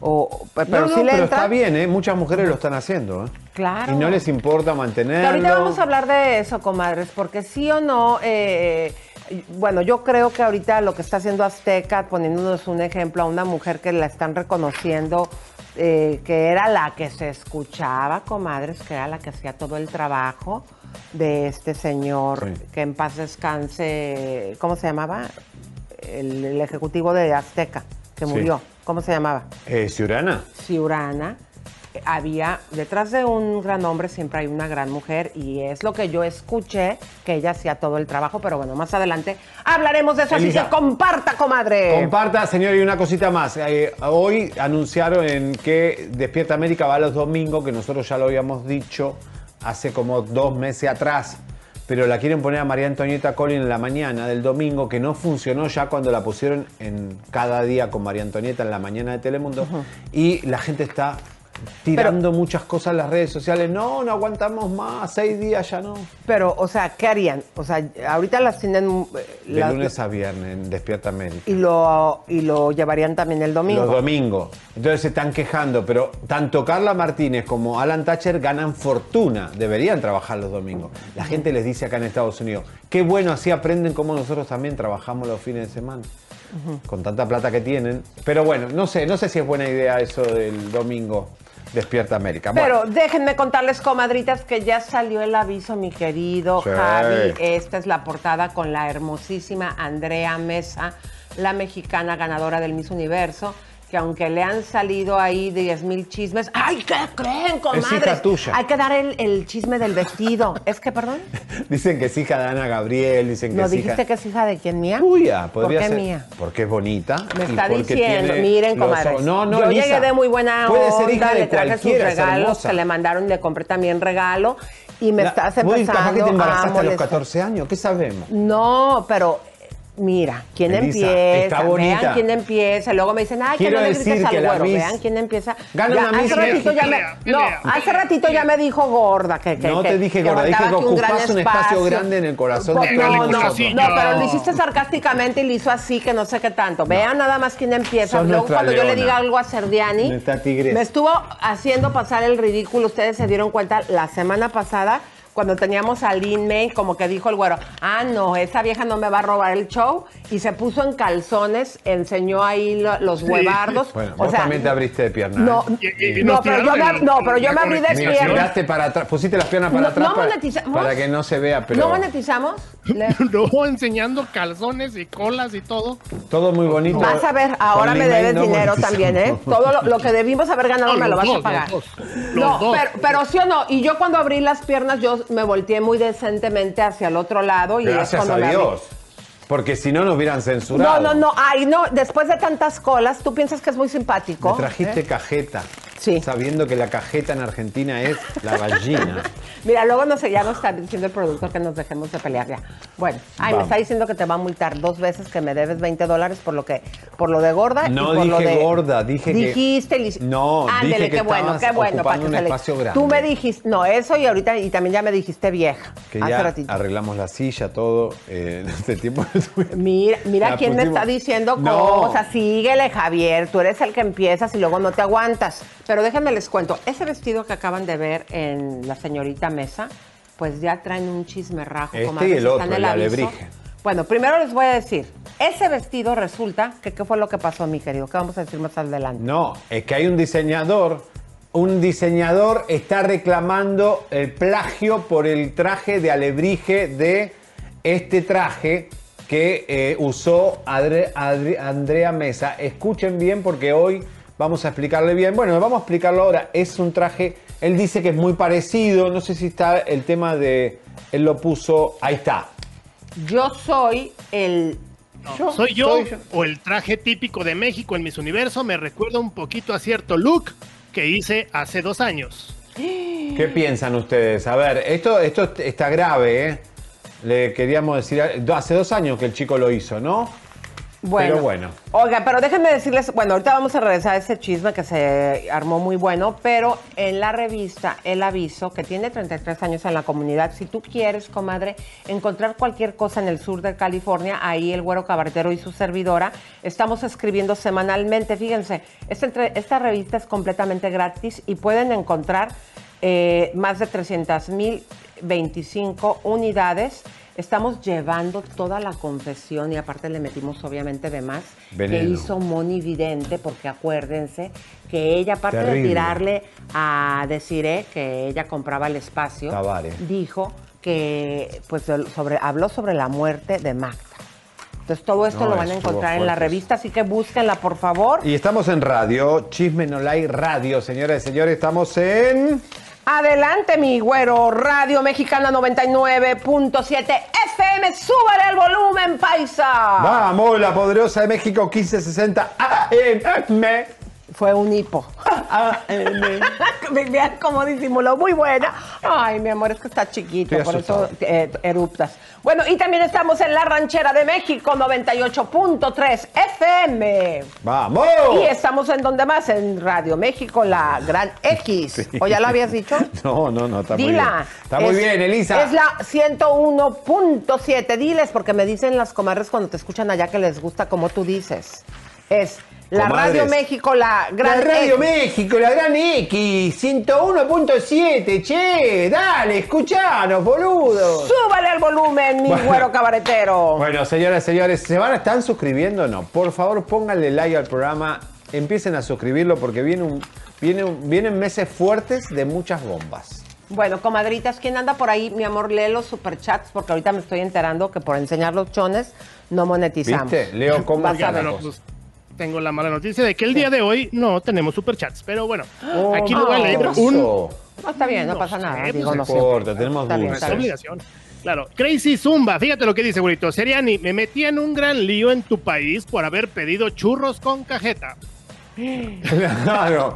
o, pero no, le pero entra- está bien, ¿eh? Muchas mujeres lo están haciendo, ¿eh? Claro. Y no les importa mantenerlo. ahorita vamos a hablar de eso, comadres, porque sí o no, eh, bueno, yo creo que ahorita lo que está haciendo Azteca, poniéndonos un ejemplo a una mujer que la están reconociendo, eh, que era la que se escuchaba, comadres, que era la que hacía todo el trabajo de este señor, que en paz descanse, ¿cómo se llamaba? El, el ejecutivo de Azteca, que Sí. murió. ¿Cómo se llamaba? Eh, Ciurana. Ciurana, había, detrás de un gran hombre siempre hay una gran mujer y es lo que yo escuché, que ella hacía todo el trabajo, pero bueno, más adelante hablaremos de eso, Elisa. así que comparta, comadre. Comparta, señor, y una cosita más. Eh, hoy anunciaron en que Despierta América va los domingos, que nosotros ya lo habíamos dicho hace como dos meses atrás, pero la quieren poner a María Antonieta Collin en la mañana del domingo, que no funcionó ya cuando la pusieron en cada día con María Antonieta en la mañana de Telemundo, y la gente está tirando muchas cosas en las redes sociales. No, no aguantamos más, seis días ya no. Pero, o sea, ¿qué harían? O sea, ahorita las tienen... eh, De las- lunes a viernes en Despierta América. y lo, y lo llevarían también el domingo. Los domingos. Entonces se están quejando, pero tanto Carla Martínez como Alan Thatcher ganan fortuna. Deberían trabajar los domingos. La gente les dice acá en Estados Unidos, qué bueno, así aprenden como nosotros también trabajamos los fines de semana. Con tanta plata que tienen. Pero bueno, no sé, no sé si es buena idea eso del domingo Despierta América. Bueno, Pero déjenme contarles, comadritas, que ya salió el aviso, mi querido Sí. Javi. Esta es la portada con la hermosísima Andrea Mesa, la mexicana ganadora del Miss Universo, que aunque le han salido ahí 10 mil chismes, ¡ay, qué creen, comadres! hija tuya. Hay que dar el, el chisme del vestido. ¿Es que, perdón? dicen que es hija de Ana Gabriel, dicen que ¿No es dijiste hija... que es hija de quién mía? Tuya, ¿Por podría qué ser. mía? Porque es bonita. Me está diciendo, miren, los ojos- No, no, yo llegué de muy buena puede onda, ser hija de le traje sus es regalos que le mandaron, le compré también regalo y me La- estás Uy, empezando capaz que te embarazaste a los molestar. 14 años, ¿qué sabemos? No, pero mira, ¿quién Elisa, empieza? está bonita. Vean quién empieza. Luego me dicen, ay, que Quiero no le grites que al güero. Miss- Vean quién empieza. Gana Ya, una Miss hace ratito ya me, no, hace ratito ya me dijo gorda. Que, que- No que- te dije que gorda, dije que aquí un gran ocupás un espacio grande en el corazón de no, no, no, pero lo hiciste sarcásticamente y lo hizo así, que no sé qué tanto. Vean nada más quién empieza. Sos Luego cuando yo le diga algo a Serdiani, me estuvo haciendo pasar el ridículo. Ustedes se dieron cuenta la semana pasada cuando teníamos a Lin May, como que dijo el güero, ah, no, esa vieja no me va a robar el show. Y se puso en calzones, enseñó ahí lo- los huevardos. Bueno, o vos sea, también te abriste de pierna. no, ¿eh? No, pero yo me, no, pero yo me abrí de Sí, Mira, pierna. tiraste para atrás, pusiste las piernas para No- atrás no para, monetizamos. para que no se vea, pero ¿No monetizamos? No, enseñando calzones y colas y todo. todo muy bonito. Vas a ver, ahora Con me debes no dinero también, ¿eh? Todo lo, lo que debimos haber ganado No, me lo vas a pagar. los dos. Los no, dos. Pero, pero sí o no, y yo cuando abrí las piernas, yo me volteé muy decentemente hacia el otro lado y es Gracias cuando a. Dios. Porque si no nos hubieran censurado. No, no, no, ay, no, después de tantas colas, tú piensas que es muy simpático. Me trajiste ¿Eh? cajeta. Sí. Sabiendo que la cajeta en Argentina es la gallina. Mira, luego no sé, ya nos está diciendo el productor que nos dejemos de pelear ya. Bueno, ay, me está diciendo que te va a multar dos veces que me debes 20 dólares por lo que, por lo de gorda No y por lo dije de. gorda, dije que- dijiste, No, Ándele, dije que qué bueno, qué bueno. que un espacio grande. Tú me dijiste, no, eso y ahorita, y también ya me dijiste vieja. Que hace ya ratito. arreglamos la silla, todo. Eh, en este tiempo. Mira, mira La quién me está diciendo No. cosas. Síguele, Javier. Tú eres el que empiezas y luego no te aguantas. Pero déjenme les cuento. Ese vestido que acaban de ver en la señorita Mesa, pues ya traen un chismerrajo. Este comadres, y el otro, el alebrije. Bueno, primero les voy a decir. Ese vestido resulta que qué fue lo que pasó, mi querido. ¿Qué vamos a decir más adelante? No, es que hay un diseñador. Un diseñador está reclamando el plagio por el traje de alebrije de este traje que eh, usó Adre- Andrea Mesa. Escuchen bien porque hoy vamos a explicarle bien. Bueno, vamos a explicarlo ahora. Es un traje, él dice que es muy parecido. No sé si está el tema de, él lo puso, ahí está. Yo soy el. ¿Soy yo o el traje típico de México en Miss Universo? Me recuerda un poquito a cierto look que hice hace dos años. ¿Qué piensan ustedes? A ver, esto, esto está grave, ¿eh? Le queríamos decir, hace dos años que el chico lo hizo, ¿no? Bueno. Pero bueno. Oiga, pero déjenme decirles, bueno, ahorita vamos a regresar a ese chisme que se armó muy bueno, pero en la revista El Aviso, que tiene 33 años en la comunidad, si tú quieres, comadre, encontrar cualquier cosa en el sur de California, ahí el Güero Cabartero y su servidora, estamos escribiendo semanalmente. Fíjense, esta, entre- esta revista es completamente gratis y pueden encontrar eh, más de 300 mil 25 unidades. Estamos llevando toda la confesión y aparte le metimos obviamente de más que hizo Moni Vidente, porque acuérdense que ella, aparte de Terrible. tirarle a Desiree que ella compraba el espacio, dijo que pues sobre, habló sobre la muerte de Magda. Entonces todo esto No, lo van a encontrar en la revista, así que búsquenla por favor. Y estamos en radio, Chisme No Like Radio, señoras y señores, estamos en... Adelante, mi güero. Radio Mexicana 99.7 FM. Súbale el volumen, paisa. Vamos, la poderosa de México 1560 AM. Fue un hipo. Vean cómo disimuló. Muy buena. Ay, mi amor, es que está chiquito, por eso eh, eruptas. Bueno, y también estamos en la ranchera de México 98.3 FM. ¡Vamos! Y estamos en donde más, en Radio México, la Gran X. ¿O ya lo habías dicho? No, no, no, está muy Dila. bien. Está muy Es- bien, Elisa. Es la 101.7. Diles, porque me dicen las comadres cuando te escuchan allá que les gusta como tú dices. Es la Comadres. Radio México, la Gran la Radio X. México, la Gran X, 101.7, che, dale, escuchanos, boludo. Súbale el volumen, mi Bueno. güero cabaretero. Bueno, señoras señores, ¿se van a estar suscribiendo o no? Por favor, pónganle like al programa, empiecen a suscribirlo porque viene un, viene un- vienen meses fuertes de muchas bombas. Bueno, comadritas, ¿quién anda por ahí? Mi amor, lee los superchats porque ahorita me estoy enterando que por enseñar los chones no monetizamos. ¿Viste? Leo cómo Vas a está la ver. Tengo la mala noticia de que el día de hoy no tenemos superchats. Pero bueno, Oh, aquí le voy a no. leer ¿Qué un. No, está bien, no, No pasa nada. Digo, no no importa, tenemos Está obligación. Claro, Crazy Zumba, fíjate lo que dice, güerito. Seriani, me metí en un gran lío en tu país por haber pedido churros con cajeta. Claro,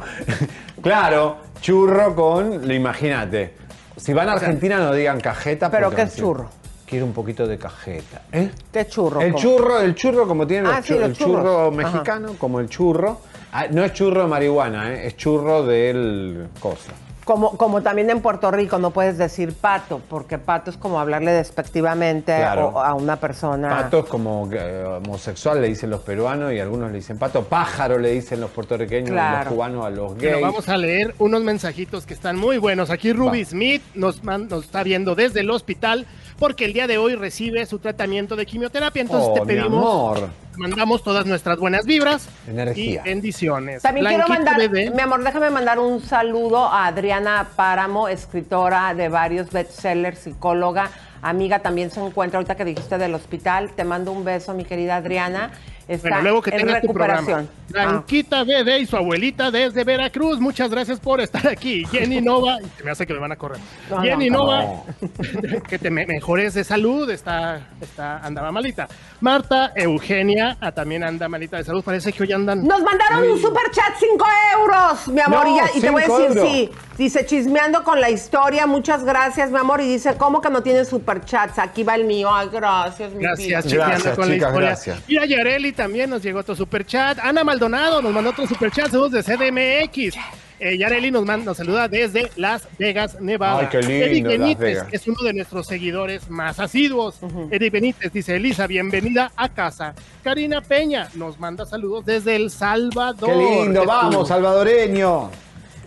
claro, churro con, lo imagínate. Si van a Argentina no digan cajeta. ¿Pero qué es churro? Quiero un poquito de cajeta. ¿Eh? ¿Qué churro? El ¿Cómo? churro, el churro como tiene Ah, los sí, los el churro mexicano, como el churro. Ah, no es churro de marihuana, ¿eh? es churro del cosa. Como, como también en Puerto Rico no puedes decir pato, porque pato es como hablarle despectivamente Claro. o- a una persona. Pato es como eh, homosexual, le dicen los peruanos y algunos le dicen pato. Pájaro le dicen los puertorriqueños y los cubanos a los Pero gays. vamos a leer unos mensajitos que están muy buenos. Aquí Ruby Va. Smith nos, man- nos está viendo desde el hospital porque el día de hoy recibe su tratamiento de quimioterapia. Entonces Oh, te pedimos, amor. mandamos todas nuestras buenas vibras Energía. y bendiciones. También quiero mandar, bebé. mi amor, déjame mandar un saludo a Adriana Páramo, escritora de varios bestsellers, psicóloga, amiga, también se encuentra ahorita que dijiste del hospital. Te mando un beso, mi querida Adriana. Está Bueno, luego que en tengas tu recuperación. programa. Blanquita Bede y su abuelita desde Veracruz. Muchas gracias por estar aquí. Jenny Nova, y se me hace que me van a correr. No, Jenny no, Nova, no. que te me- mejores de salud, está, está, andaba malita. Marta Eugenia, ah, también anda malita de salud. Parece que hoy andan. Nos mandaron un super chat 5 euros, mi amor. No, y, ya- y te voy a decir, euros. sí. Dice, chismeando con la historia. Muchas gracias, mi amor. Y dice, ¿cómo que no tienen super chats? Aquí va el mío. Ay, gracias, mi vida. Gracias, Gracias, con la chicas, historia. gracias. Y a Yareli también nos llegó otro superchat. Ana Maldonado nos mandó otro superchat. Saludos de CDMX. Eh, Yareli nos, manda, nos saluda desde Las Vegas, Nevada. Ay, qué lindo, Eric Benítez Vegas. es uno de nuestros seguidores más asiduos. Eric Benítez dice, Elisa, bienvenida a casa. Karina Peña nos manda saludos desde El Salvador. Qué lindo, vamos, salvadoreño.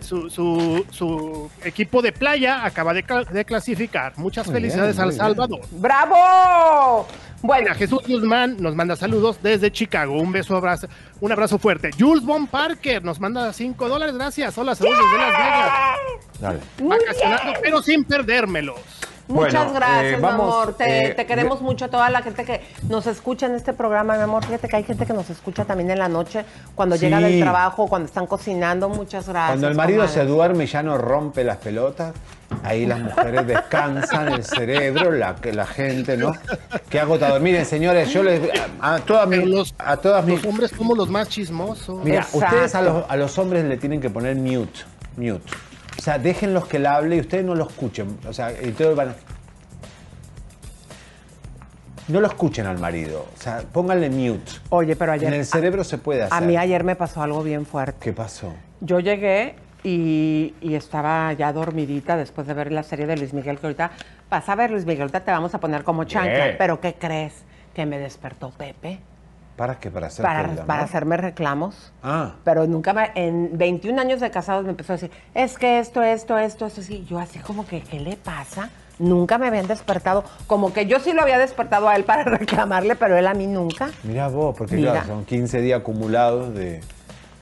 Su, su, su equipo de playa acaba de, cla- de clasificar. Muchas Muy felicidades bien, al bien. Salvador. ¡Bravo! Bueno, Mira, Jesús Guzmán nos manda saludos desde Chicago. Un beso, abrazo, un abrazo fuerte. Jules Von Parker nos manda 5 dólares. Gracias. Hola, saludos desde Las Vegas. Vacacionando, pero sin perdérmelos. Muchas Bueno, gracias, eh, mi amor. Te, eh, te queremos mucho, toda la gente que nos escucha en este programa, mi amor. Fíjate que hay gente que nos escucha también en la noche, cuando Sí. llega del trabajo, cuando están cocinando. Muchas gracias. Cuando el marido comadre. se duerme y ya no rompe las pelotas, ahí las mujeres descansan el cerebro, la, que la gente, ¿no? Qué agotador. Miren, señores, yo les. A, todas Pero mis. los, A todas mis. los hombres somos los más chismosos. Mira, Exacto. ustedes a los, a los hombres le tienen que poner mute. Mute. O sea, déjenlos que la hable y ustedes no lo escuchen. O sea, y todos van a- No lo escuchen al marido. O sea, pónganle mute. Oye, pero ayer. En el cerebro se puede hacer. A mí ayer me pasó algo bien fuerte. ¿Qué pasó? Yo llegué y, y estaba ya dormidita después de ver la serie de Luis Miguel, que ahorita vas a ver Luis Miguel, ahorita te vamos a poner como chancla. Bien. Pero ¿qué crees? Que me despertó Pepe ¿Para qué? Para hacer para, para hacerme reclamos. Ah. Pero nunca me, en 21 años de casados me empezó a decir, es que esto, esto, esto, esto, sí. Yo así como que, ¿qué le pasa? Nunca me habían despertado. Como que yo sí lo había despertado a él para reclamarle, pero él a mí nunca. Mira vos, porque Mira. claro, son 15 días acumulados de...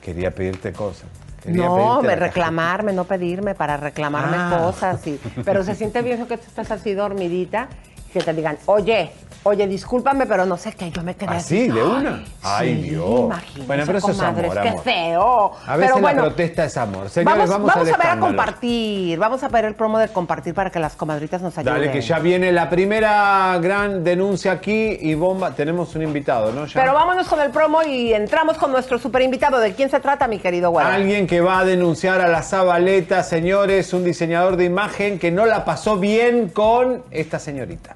Quería pedirte cosas. Quería No, me la reclamarme, no pedirme, para reclamarme Ah. cosas. Y, pero se siente bien que tú estás así dormidita y que te digan, oye, oye, discúlpame, pero no sé qué, yo me quedé ¿Así, de una? Ay, sí, Dios. imagínese, Bueno, pero eso es comadres, amor, qué amor. feo. A veces pero bueno, la protesta es amor. Señores, vamos, vamos, vamos al a ver a compartir, vamos a ver el promo de compartir para que las comadritas nos ayuden. Dale, que ya viene la primera gran denuncia aquí y bomba. Tenemos un invitado, ¿no? Ya. Pero vámonos con el promo y entramos con nuestro super invitado. ¿De quién se trata, mi querido güero? Alguien que va a denunciar a la Zabaleta, señores, un diseñador de imagen que no la pasó bien con esta señorita.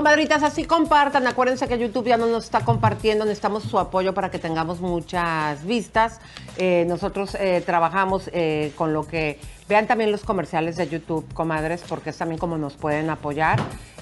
Comadritas, así compartan. Acuérdense que YouTube ya no nos está compartiendo. Necesitamos su apoyo para que tengamos muchas vistas. Eh, nosotros eh, trabajamos eh, con lo que. Vean también los comerciales de YouTube, comadres, porque es también como nos pueden apoyar.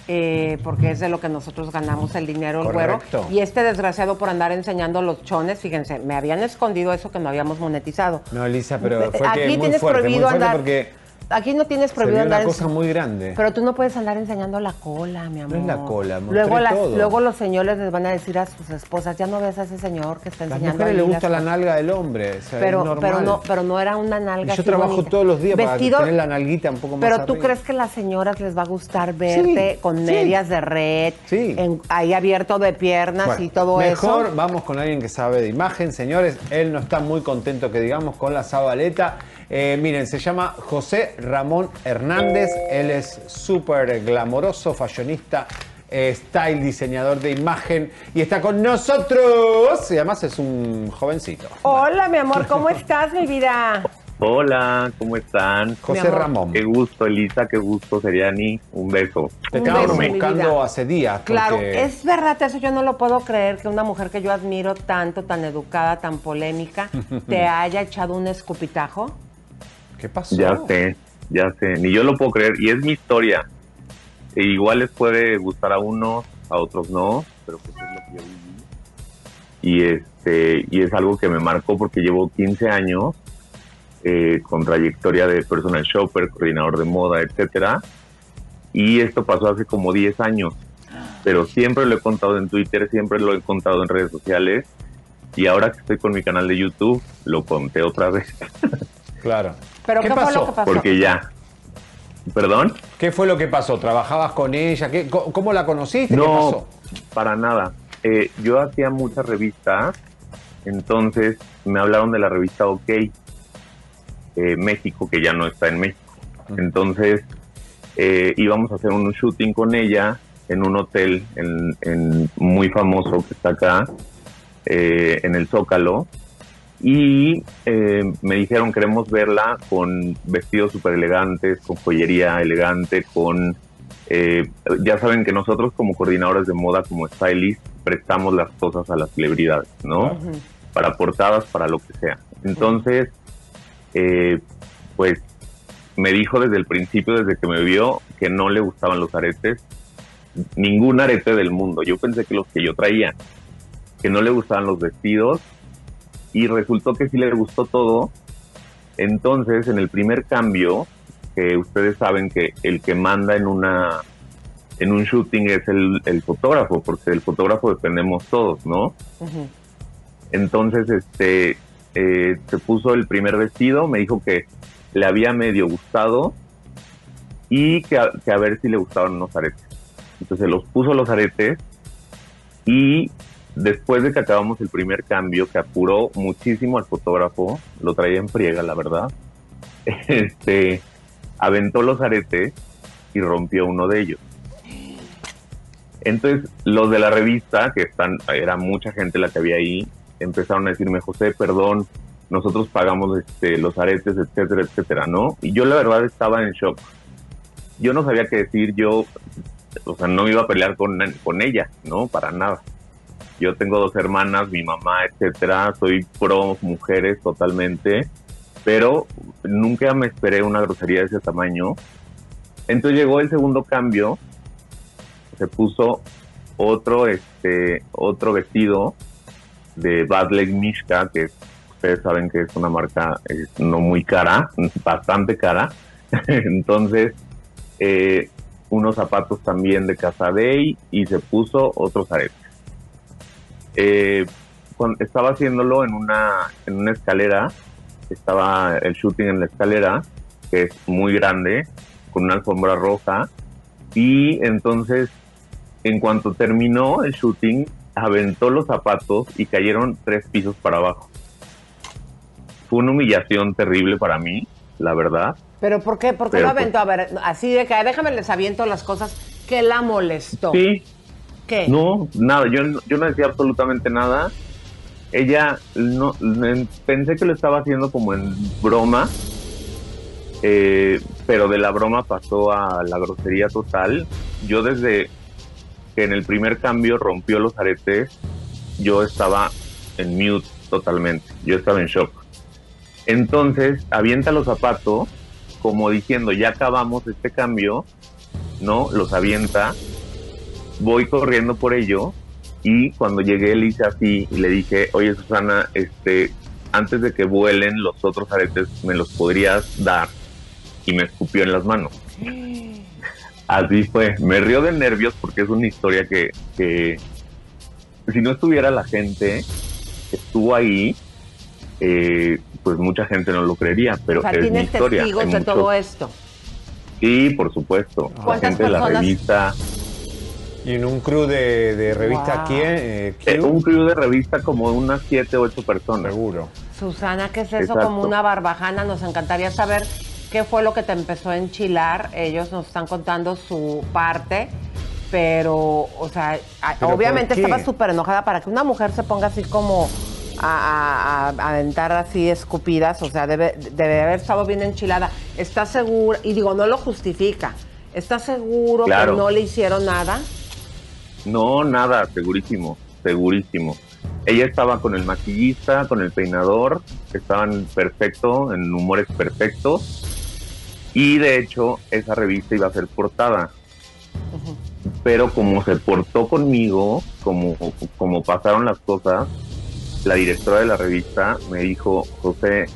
eh, porque es de lo que nosotros ganamos el dinero, el güero. Correcto. Y este desgraciado por andar enseñando los chones, fíjense, me habían escondido eso que no habíamos monetizado. No, Elisa, pero fue Aquí que muy tienes fuerte, muy prohibido fuerte andar. porque Aquí no tienes prohibido vio una andar. cosa muy grande. Pero tú no puedes andar enseñando la cola, mi amor. No es la cola, luego, las- todo. luego los señores les van a decir a sus esposas, ya no ves a ese señor que está A las enseñando. mujeres ahí les gusta las la cosas". nalga del hombre. o sea, es Pero, normal. pero no, pero no era una Y nalga. yo así trabajo bonita. todos los días Vestido, para tener la nalguita un poco más Pero tú crees que a las señoras les va a gustar verte con sí. medias de red, Sí. en- ahí abierto de piernas Bueno, y todo mejor eso. vamos con alguien que sabe de imagen, señores. Él no está muy contento que digamos con la Zabaleta. Eh, miren, se llama José Ramón Hernández. Él es súper glamoroso, fashionista, eh, style, diseñador de imagen y está con nosotros. Y además es un jovencito. Hola, mi amor, ¿cómo estás, mi vida? Hola, ¿cómo están? José. Ramón. Qué gusto, Elisa, qué gusto, Seriani. Un beso. Te estábamos buscando hace días. Claro, porque- es verdad, eso yo no lo puedo creer, que una mujer que yo admiro tanto, tan educada, tan polémica, te haya echado un escupitajo. ¿Qué pasó? Ya sé, ya sé. Ni yo lo puedo creer. Y es mi historia. E igual les puede gustar a unos, a otros no. Pero pues es lo que yo viví. y este y es algo que me marcó porque llevo 15 años eh, con trayectoria de personal shopper, coordinador de moda, etcétera. Y esto pasó hace como 10 años, pero siempre lo he contado en Twitter, siempre lo he contado en redes sociales y ahora que estoy con mi canal de YouTube lo conté otra vez. Claro. ¿Pero qué, fue lo que pasó? Porque ya. ¿Perdón? ¿Qué fue lo que pasó? ¿Trabajabas con ella? ¿Qué, ¿Cómo la conociste? ¿Qué No, pasó? para nada. Eh, yo hacía muchas revistas, entonces me hablaron de la revista OK eh, México, que ya no está en México. Entonces eh, íbamos a hacer un shooting con ella en un hotel en, en muy famoso que está acá, eh, en el Zócalo. Y eh, me dijeron, queremos verla con vestidos súper elegantes, con joyería elegante, con... eh, ya saben que nosotros como coordinadores de moda, como stylist, prestamos las cosas a las celebridades, ¿no? Para portadas, para lo que sea. Entonces, eh, pues me dijo desde el principio, desde que me vio, que no le gustaban los aretes, ningún arete del mundo. Yo pensé que los que yo traía, que no le gustaban los vestidos, y resultó que sí le gustó todo. Entonces, en el primer cambio, que ustedes saben que el que manda en una en un shooting es el, el fotógrafo, porque del fotógrafo dependemos todos, ¿no? Entonces, este, eh, se puso el primer vestido, me dijo que le había medio gustado y que a, que a ver si le gustaban unos aretes. Entonces los puso los aretes y después de que acabamos el primer cambio, que apuró muchísimo al fotógrafo, lo traía en friega, la verdad, este, aventó los aretes y rompió uno de ellos. Entonces, los de la revista, que están, era mucha gente la que había ahí, empezaron a decirme, José, perdón, nosotros pagamos este, los aretes, etcétera, etcétera, ¿no? Y yo la verdad estaba en shock. Yo no sabía qué decir, yo, o sea, no iba a pelear con, con ella, ¿no? Para nada. Yo tengo dos hermanas, mi mamá, etcétera, soy pro mujeres totalmente, pero nunca me esperé una grosería de ese tamaño. Entonces llegó el segundo cambio, se puso otro, este, otro vestido de Bad Leg Mishka, que ustedes saben que es una marca eh, no muy cara, bastante cara. Entonces, eh, unos zapatos también de Casa Day y se puso otros aretes. Eh, estaba haciéndolo en una, en una escalera, estaba el shooting en la escalera, que es muy grande, con una alfombra roja, y entonces, en cuanto terminó el shooting, aventó los zapatos y cayeron tres pisos para abajo. Fue una humillación terrible para mí, la verdad. ¿Pero por qué? ¿Por qué Pero, lo aventó? A ver, así de que déjame les aviento las cosas que la molestó. Sí. No, nada, yo, yo no decía absolutamente nada. Ella, no, en- pensé que lo estaba haciendo como en broma, eh, pero de la broma pasó a la grosería total. Yo desde que en el primer cambio rompió los aretes, yo estaba en mute totalmente, yo estaba en shock. Entonces, avienta los zapatos, como diciendo, ya acabamos este cambio, ¿no? Los avienta, voy corriendo por ello y cuando llegué le hice así y le dije, oye Susana, este, antes de que vuelen los otros aretes, ¿me los podrías dar? Y me escupió en las manos. Así fue, me río de nervios porque es una historia que, que si no estuviera la gente que estuvo ahí, eh, pues mucha gente no lo creería, pero o sea, es mi historia. testigos de todo esto. Sí, por supuesto. La ¿Cuántas gente de la revista. Y en un crew de, de revista, Wow. ¿quién? Eh, Eh, un crew de revista como unas 7, 8 personas. Seguro. Susana, ¿qué es eso? Exacto. Como una barbajana. Nos encantaría saber qué fue lo que te empezó a enchilar. Ellos nos están contando su parte, pero, o sea, a- ¿Pero obviamente estaba súper enojada para que una mujer se ponga así como a, a- aventar así escupidas. O sea, debe, debe haber estado bien enchilada. ¿Estás segura? Y digo, no lo justifica. ¿Estás seguro Claro. que no le hicieron nada? No, nada, segurísimo, segurísimo. Ella estaba con el maquillista, con el peinador, estaban perfecto, en humores perfectos. Y de hecho, esa revista iba a ser portada. Pero como se portó conmigo, como, como pasaron las cosas, la directora de la revista me dijo, José,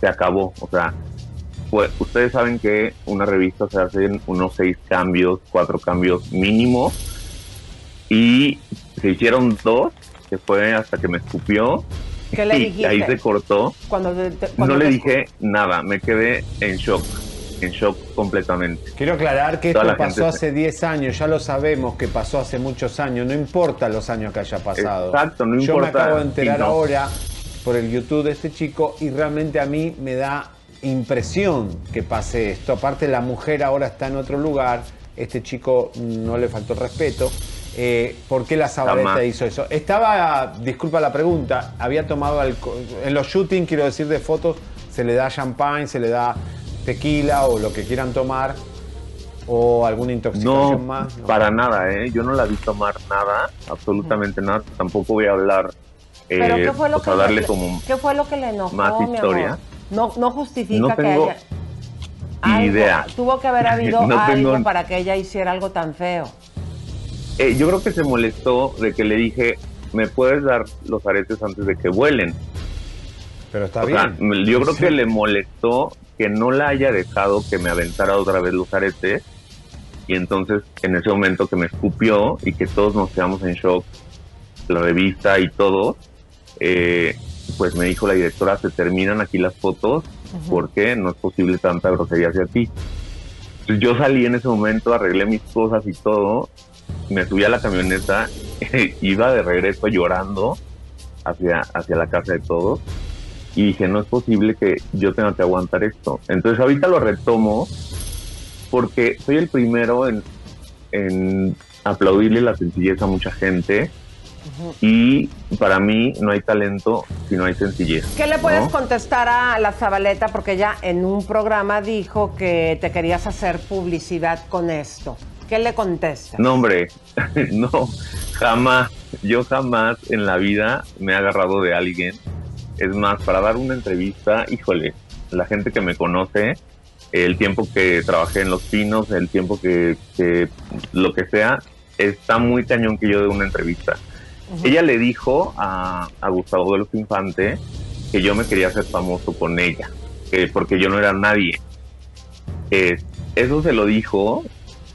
se acabó. O sea, pues, ustedes saben que una revista se hacen unos seis cambios, cuatro cambios mínimo, y se hicieron dos, que fue hasta que me escupió. ¿Qué le y dijiste? ahí se cortó. Cuando te- te- No le dije nada, me quedé en shock, en shock completamente. Quiero aclarar que Toda esto gente pasó hace 10 años, ya lo sabemos que pasó hace muchos años, no importa los años que haya pasado. Exacto, no Yo importa, me acabo de enterar no. ahora por el YouTube de este chico y realmente a mí me da impresión que pase esto. Aparte la mujer ahora está en otro lugar, este chico no le faltó respeto. Eh, ¿Por qué la Zabaleta hizo eso? Estaba, disculpa la pregunta, había tomado alcohol. En los shootings, quiero decir, de fotos, se le da champagne, se le da tequila o lo que quieran tomar, o alguna intoxicación No, más. ¿no? para nada, ¿eh? Yo no la vi tomar nada, absolutamente nada. Tampoco voy a hablar, eh, ¿Pero qué fue lo sea, que darle le, como ¿Qué fue lo que le enojó, más mi historia. amor? No, no justifica No que tengo haya... algo- idea. Tuvo que haber habido No algo tengo- para que ella hiciera algo tan feo. Eh, yo creo que se molestó de que le dije, ¿me puedes dar los aretes antes de que vuelen? Pero está O sea, bien. m- yo creo que le molestó que no la haya dejado que me aventara otra vez los aretes. Y entonces, en ese momento que me escupió y que todos nos quedamos en shock, la revista y todo, eh, pues me dijo la directora, se terminan aquí las fotos porque no es posible tanta grosería hacia ti. Entonces, yo salí en ese momento, arreglé mis cosas y todo, me subí a la camioneta, iba de regreso llorando hacia, hacia la casa de todos y dije, no es posible que yo tenga que aguantar esto. Entonces ahorita lo retomo porque soy el primero en, en aplaudirle la sencillez a mucha gente y para mí no hay talento si no hay sencillez. ¿Qué le puedes ¿no? contestar a la Zabaleta? Porque ella en un programa dijo que te querías hacer publicidad con esto. ¿Qué le contestas? No, hombre, no, jamás, yo jamás en la vida me he agarrado de alguien. Es más, para dar una entrevista, híjole, la gente que me conoce, el tiempo que trabajé en Los Pinos, el tiempo que, que lo que sea, está muy cañón que yo dé una entrevista. Ella le dijo a, a Gustavo de los Infante que yo me quería hacer famoso con ella, que porque yo no era nadie. Eh, eso se lo dijo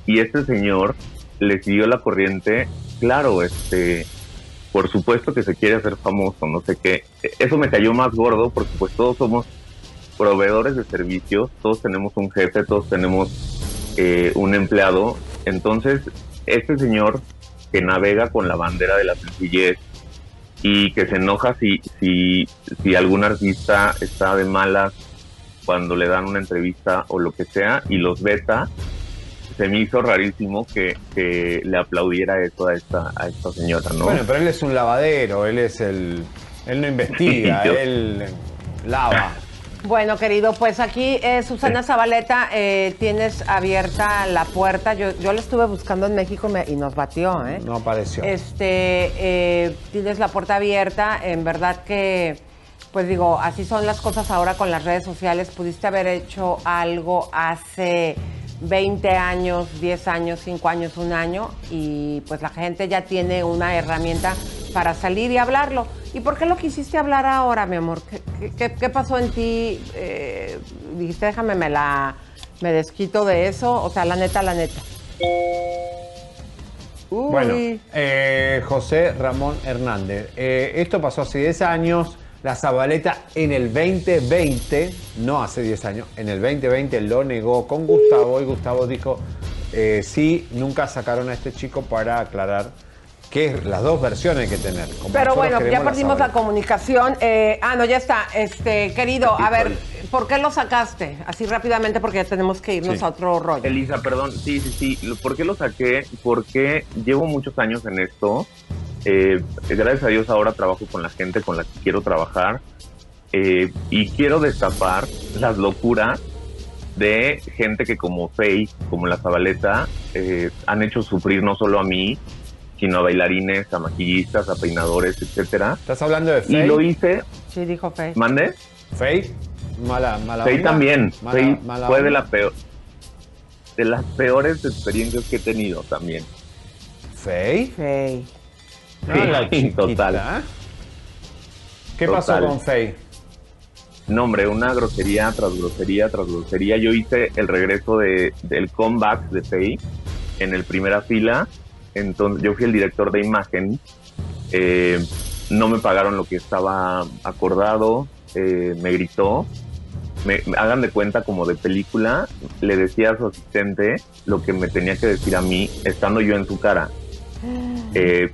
y este señor le siguió la corriente, claro, este, por supuesto que se quiere hacer famoso, no sé qué. Eso me cayó más gordo porque pues todos somos proveedores de servicios, todos tenemos un jefe, todos tenemos eh, un empleado. Entonces, este señor que navega con la bandera de la sencillez y que se enoja si, si, si algún artista está de malas cuando le dan una entrevista o lo que sea y los veta, se me hizo rarísimo que, que le aplaudiera eso a esta, a esta señora, ¿no? Bueno, pero él es un lavadero, él es el. Él no investiga, Yo- él lava. Bueno, querido, pues aquí eh, Susana Zabaleta, eh, tienes abierta la puerta. Yo, yo la estuve buscando en México me- y nos batió, ¿eh? No apareció. Este, eh, tienes la puerta abierta. En verdad que, pues digo, así son las cosas ahora con las redes sociales. Pudiste haber hecho algo hace 20 años, 10 años, 5 años, un año y pues la gente ya tiene una herramienta para salir y hablarlo. ¿Y por qué lo quisiste hablar ahora, mi amor? ¿Qué, qué- qué- qué pasó en ti? Eh, dijiste, déjame, me la me desquito de eso. O sea, la neta, la neta. Uy. Bueno, eh, José Ramón Hernández. Eh, esto pasó hace 10 años. La Zabaleta en el 2020, no hace 10 años, en el 2020 lo negó con Gustavo y Gustavo dijo, eh, sí, nunca sacaron a este chico para aclarar que las dos versiones hay que tener. como Pero bueno, ya la perdimos la comunicación. Eh, ah, no, ya está. Este, querido, a ver. ¿por qué lo sacaste? Así rápidamente porque ya tenemos que irnos Sí. a otro rollo. Elisa, perdón, sí, sí, sí. ¿Por qué lo saqué? Porque llevo muchos años en esto. Eh, gracias a Dios ahora trabajo con la gente con la que quiero trabajar. Eh, y quiero destapar las locuras de gente que como Faye, como la Zabaleta, eh, han hecho sufrir no solo a mí, sino a bailarines, a maquillistas, a peinadores, etcétera. ¿Estás hablando de Y Faye? lo hice, Sí, dijo Fe. ¿mande? Faye, mala, mala Faye onda. también. Mala- Faye mala fue de la peor, de las peores experiencias que he tenido también. ¿Faye? Faye. Ah, Sí, total. ¿Qué pasó con Faye? No, hombre, una grosería tras grosería tras grosería. Yo hice el regreso de, del comeback de Faye en el primera fila. Entonces, yo fui el director de imagen. Eh, no me pagaron lo que estaba acordado. eh, me gritó. Me, me- hagan de cuenta como de película. Le decía a su asistente lo que me tenía que decir a mí, estando yo en su cara. Eh,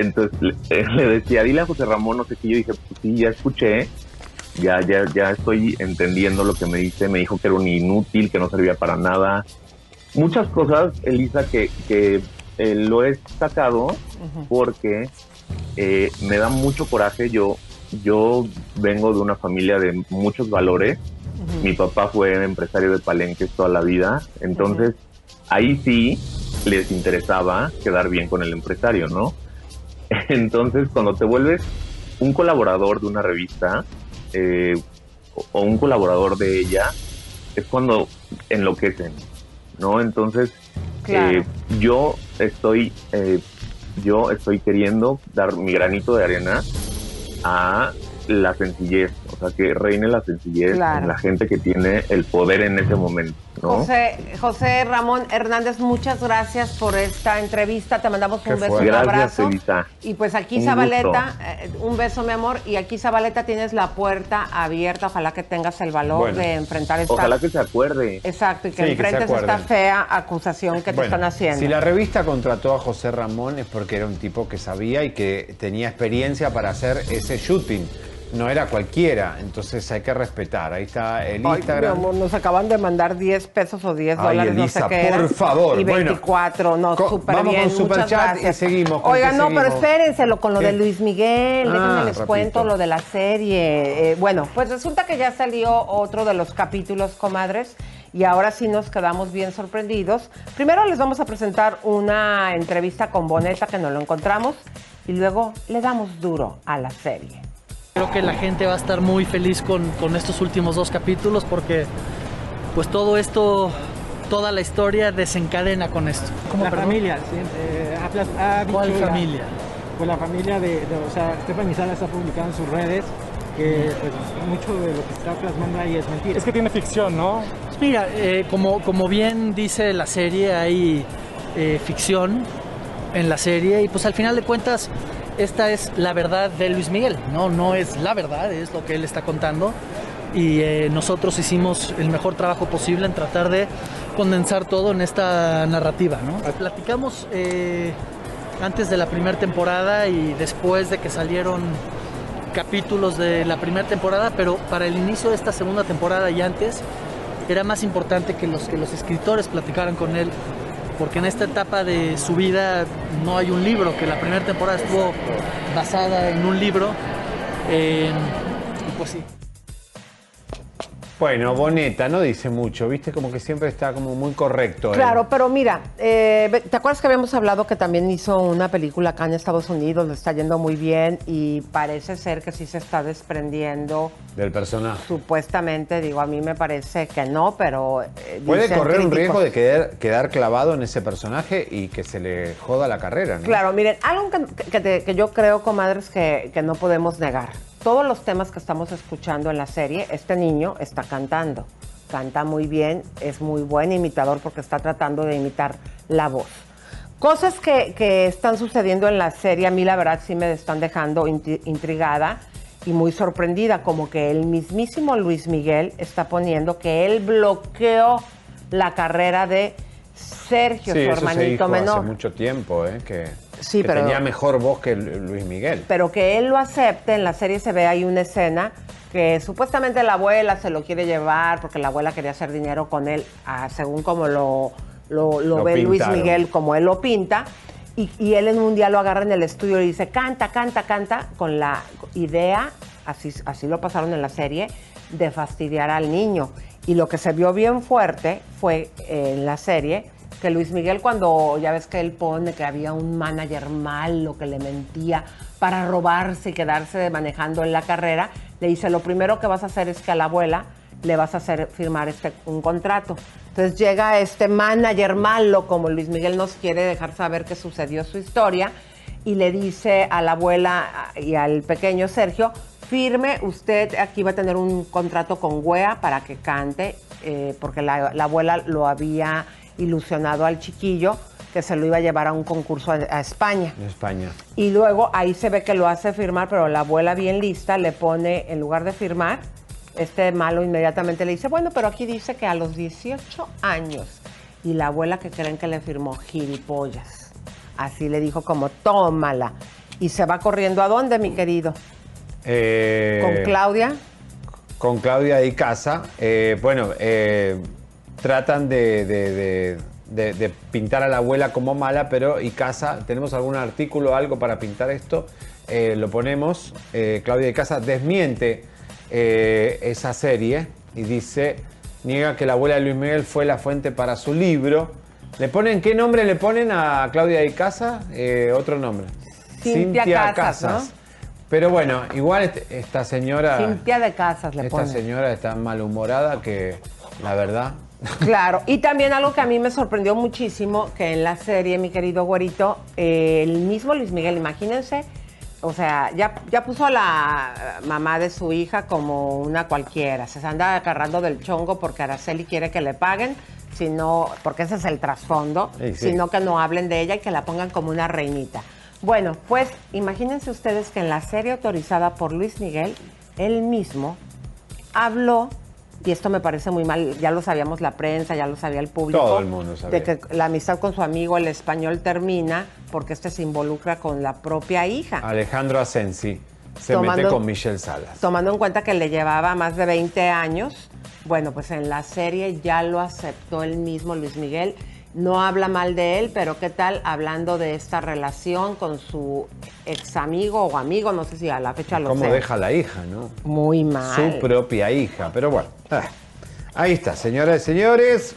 entonces le, le decía, dile a José Ramón, no sé qué. Yo dije, pues sí, ya escuché ya, ya, ya estoy entendiendo lo que me dice. Me dijo que era un inútil, que no servía para nada. Muchas cosas, Elisa, que, que eh, lo he sacado porque eh, me da mucho coraje. Yo, yo vengo de una familia de muchos valores. Mi papá fue empresario de palenques toda la vida. Entonces, ahí sí les interesaba quedar bien con el empresario, ¿no? Entonces, cuando te vuelves un colaborador de una revista eh, o- un colaborador de ella, es cuando enloquecen, ¿no? Entonces, Claro. eh, yo estoy, eh, yo estoy queriendo dar mi granito de arena a la sencillez, o sea, que reine la sencillez Claro. en la gente que tiene el poder en ese momento, ¿no? José, José Ramón Hernández, muchas gracias por esta entrevista. Te mandamos un beso, fuerte. un abrazo. Y pues aquí Un Zabaleta, eh, un beso mi amor, y aquí Zabaleta tienes la puerta abierta, ojalá que tengas el valor Bueno, de enfrentar esta... Ojalá que se acuerde. Exacto, y que Sí, que se enfrentes esta fea acusación que te Bueno, están haciendo. Si la revista contrató a José Ramón es porque era un tipo que sabía y que tenía experiencia para hacer ese shooting. No era cualquiera, entonces hay que respetar. Ahí está el Ay, Instagram. mi amor, nos acaban de mandar 10 pesos o 10 Ay, dólares, Elisa, no sé qué por era. favor. Y Bueno, 24, no, súper vamos bien. con muchas gracias. y seguimos, ¿con Oigan, qué no, pero espérenselo con lo ¿Qué? de Luis Miguel. Ah, Déjenme les rapidito. cuento lo de la serie. Eh, bueno, pues resulta que ya salió otro de los capítulos, comadres. Y ahora sí nos quedamos bien sorprendidos. Primero les vamos a presentar una entrevista con Boneta que nos lo encontramos. Y luego le damos duro a la serie. Creo que la gente va a estar muy feliz con, con estos últimos dos capítulos porque pues todo esto, toda la historia desencadena con esto. ¿Cómo, la perdón? familia, sí, eh, ha plas- ha dicho ¿Cuál la- familia? Pues la familia de, de- o sea, Stephanie Sala está publicando en sus redes que pues, mucho de lo que está plasmando ahí es mentira. Es que tiene ficción, ¿no? Mira, eh, como, como bien dice la serie, hay eh, ficción en la serie y pues al final de cuentas esta es la verdad de Luis Miguel, no, no es la verdad, es lo que él está contando y eh, nosotros hicimos el mejor trabajo posible en tratar de condensar todo en esta narrativa. Platicamos eh, antes de la primera temporada y después de que salieron capítulos de la primera temporada, pero para el inicio de esta segunda temporada y antes era más importante que los que los escritores platicaran con él, porque en esta etapa de su vida no hay un libro, que la primera temporada estuvo basada en un libro. eh, pues sí. Bueno, Boneta no dice mucho, viste, como que siempre está como muy correcto. Claro, pero mira, eh, ¿te acuerdas que habíamos hablado que también hizo una película acá en Estados Unidos? Le está yendo muy bien y parece ser que sí se está desprendiendo. Del personaje. Supuestamente, digo, a mí me parece que no, pero. eh, Puede correr un riesgo de quedar, quedar clavado en ese personaje y que se le joda la carrera, ¿no? Claro, miren, algo que, que que yo creo, comadres, que, que no podemos negar. Todos los temas que estamos escuchando en la serie, este niño está cantando. Canta muy bien, es muy buen imitador porque está tratando de imitar la voz. Cosas que, que están sucediendo en la serie, a mí la verdad sí me están dejando intrigada y muy sorprendida, como que el mismísimo Luis Miguel está poniendo que él bloqueó la carrera de Sergio, sí, su eso se hermanito dijo menor. hace mucho tiempo, ¿eh? Que, Sí, que pero- tenía mejor voz que Lu- Luis Miguel. pero que él lo acepte, en la serie se ve ahí una escena que supuestamente la abuela se lo quiere llevar porque la abuela quería hacer dinero con él, ah, según como lo, lo, lo Lo ve Luis. Miguel, como él lo pinta. Y, y él en un día lo agarra en el estudio y dice, canta, canta, canta, con la idea, así, así lo pasaron en la serie, de fastidiar al niño. Y lo que se vio bien fuerte fue eh, en la serie que Luis Miguel cuando ya ves que él pone que había un manager malo que le mentía para robarse y quedarse manejando en la carrera, le dice, lo primero que vas a hacer es que a la abuela le vas a hacer firmar este, un contrato. Entonces llega este manager malo, como Luis Miguel nos quiere dejar saber que sucedió su historia, y le dice a la abuela y al pequeño Sergio, firme, usted aquí va a tener un contrato con WEA para que cante, eh, porque la abuela lo había ilusionado al chiquillo que se lo iba a llevar a un concurso a, a España. Y luego ahí se ve que lo hace firmar, pero la abuela bien lista le pone, en lugar de firmar, este malo inmediatamente le dice, bueno, pero aquí dice que a los 18 años. Y la abuela que creen que le firmó gilipollas. Así le dijo como, tómala. Y se va corriendo a dónde, mi querido? Eh, Con Claudia. Con Claudia y Casa. Eh, bueno, eh, tratan de, de- de- de- de pintar a la abuela como mala, pero y Casa, ¿tenemos algún artículo o algo para pintar esto? Eh, lo ponemos. Eh, Claudia y Casa desmiente eh, esa serie y dice, niega que la abuela de Luis Miguel fue la fuente para su libro. ¿Le ponen qué nombre le ponen a Claudia y Casa? Eh, otro nombre. Cintia Casas, Pero bueno, igual esta señora... Cintia de Casas le Esta pone. señora está malhumorada que, la verdad, Claro, y también algo que a mí me sorprendió muchísimo, que en la serie, mi querido güerito, eh, el mismo Luis Miguel, imagínense, o sea, ya, ya puso a la mamá de su hija como una cualquiera, se anda agarrando del chongo porque Araceli quiere que le paguen, sino, porque ese es el trasfondo, Sí, sí. sino que no hablen de ella y que la pongan como una reinita. Bueno, pues imagínense ustedes que en la serie autorizada por Luis Miguel, él mismo habló, y esto me parece muy mal, ya lo sabíamos la prensa, ya lo sabía el público, Todo el mundo sabía. de que la amistad con su amigo el español termina porque este se involucra con la propia hija, Alejandro Asensi se Tomando- mete con Michelle Salas. tomando en cuenta que le llevaba más de 20 años. Bueno, pues en la serie ya lo aceptó el mismo Luis Miguel. No habla mal de él, pero ¿qué tal hablando de esta relación con su ex amigo o amigo? No sé si a la fecha lo ¿Cómo deja la hija, no? Muy mal. Su propia hija. Pero bueno, ah, ahí está, señoras y señores.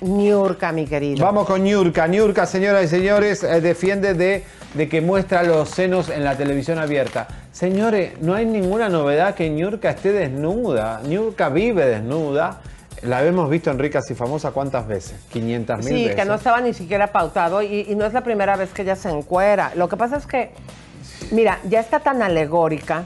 Niurka, mi querido. Vamos con Niurka. Niurka, señoras y señores, eh, defiende de, de que muestra los senos en la televisión abierta. Señores, no hay ninguna novedad que Niurka esté desnuda. Niurka vive desnuda. La hemos visto en Ricas y Famosa cuántas veces? 500 mil Sí, veces. que no estaba ni siquiera pautado y, y no es la primera vez que ella se encuera. Lo que pasa es que, mira, ya está tan alegórica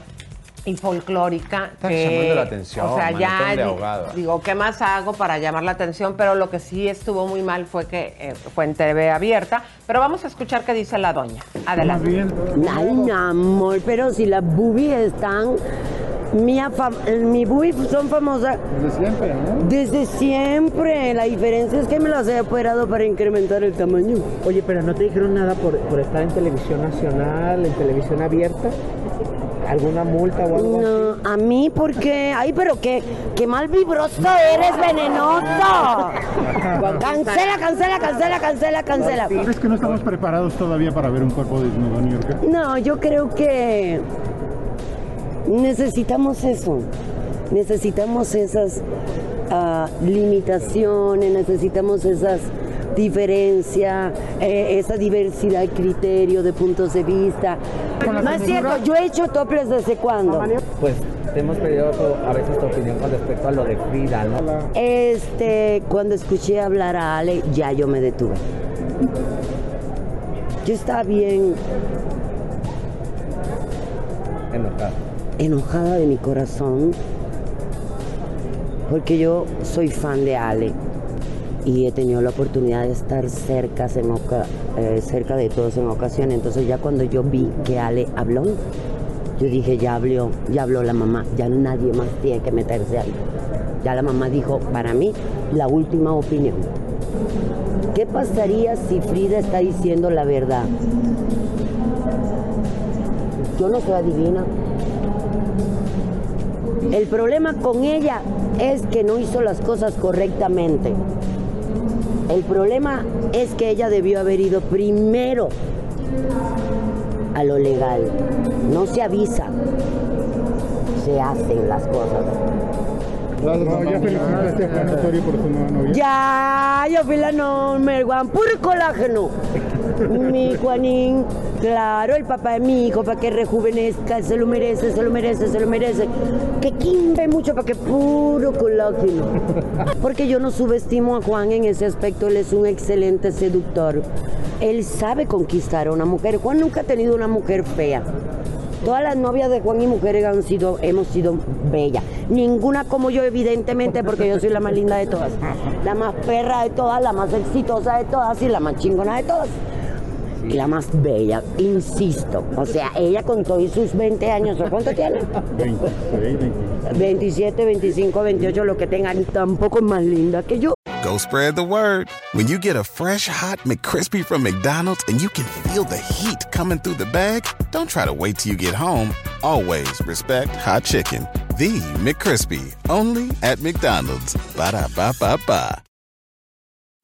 y folclórica Está que, llamando la atención, O sea, ya de digo, ¿qué más hago para llamar la atención? Pero lo que sí estuvo muy mal fue que eh, fue en TV abierta. Pero vamos a escuchar qué dice la doña. Adelante. Ay, mi amor, pero si las boobies están. Mi, mi boobies son famosas. Desde siempre, ¿no? Desde siempre. La diferencia es que me las he operado para incrementar el tamaño. Oye, pero no te dijeron nada por, por estar en televisión nacional, en televisión abierta. ¿Alguna multa o algo No, a mí porque. Ay, pero qué, qué mal vibroso eres, venenoso. cancela, cancela, cancela, cancela, cancela. ¿Crees que no estamos preparados todavía para ver un cuerpo desnudo, New York? No, yo creo que necesitamos eso. Necesitamos esas ah, limitaciones, necesitamos esas diferencias, eh, esa diversidad de criterio, de puntos de vista. No es cierto, yo he hecho toples desde cuándo. Pues te hemos pedido tu- a veces tu opinión con respecto a lo de Frida, ¿no? Este, cuando escuché hablar a Ale, ya yo me detuve. Yo estaba bien Enojada. Enojada de mi corazón porque yo soy fan de Ale y he tenido la oportunidad de estar cerca, en eh, cerca de todos en ocasiones. Entonces ya cuando yo vi que Ale habló, yo dije, ya habló, ya habló la mamá, ya nadie más tiene que meterse ahí. Ya la mamá dijo, para mí, la última opinión. ¿Qué pasaría si Frida está diciendo la verdad? Yo no soy adivina. El problema con ella es que no hizo las cosas correctamente. El problema es que ella debió haber ido primero a lo legal. No se avisa, se hacen las cosas. No, ya felicitaste a Juan Osorio por su nueva novia. Ya, yo fui la number one, puro colágeno. Mi Juanín, claro, el papá de mi hijo, para que rejuvenezca, se lo merece, se lo merece, se lo merece. Que quimbe mucho para que puro colágeno. Porque yo no subestimo a Juan en ese aspecto, él es un excelente seductor. Él sabe conquistar a una mujer. Juan nunca ha tenido una mujer fea. Todas las novias de Juan y mujeres han sido, hemos sido bellas. Ninguna como yo, evidentemente, porque yo soy la más linda de todas. La más perra de todas, la más exitosa de todas y la más chingona de todas. Y la más bella, insisto. O sea, ella con todos sus 20 años, ¿o cuánto tiene? 27, 25, 28, lo que tengan, tampoco es más linda que yo. Go spread the word. When you get a fresh hot McCrispy from McDonald's and you can feel the heat coming through the bag, don't try to wait till you get home. Always respect hot chicken. The McCrispy, only at McDonald's. Ba da ba ba ba.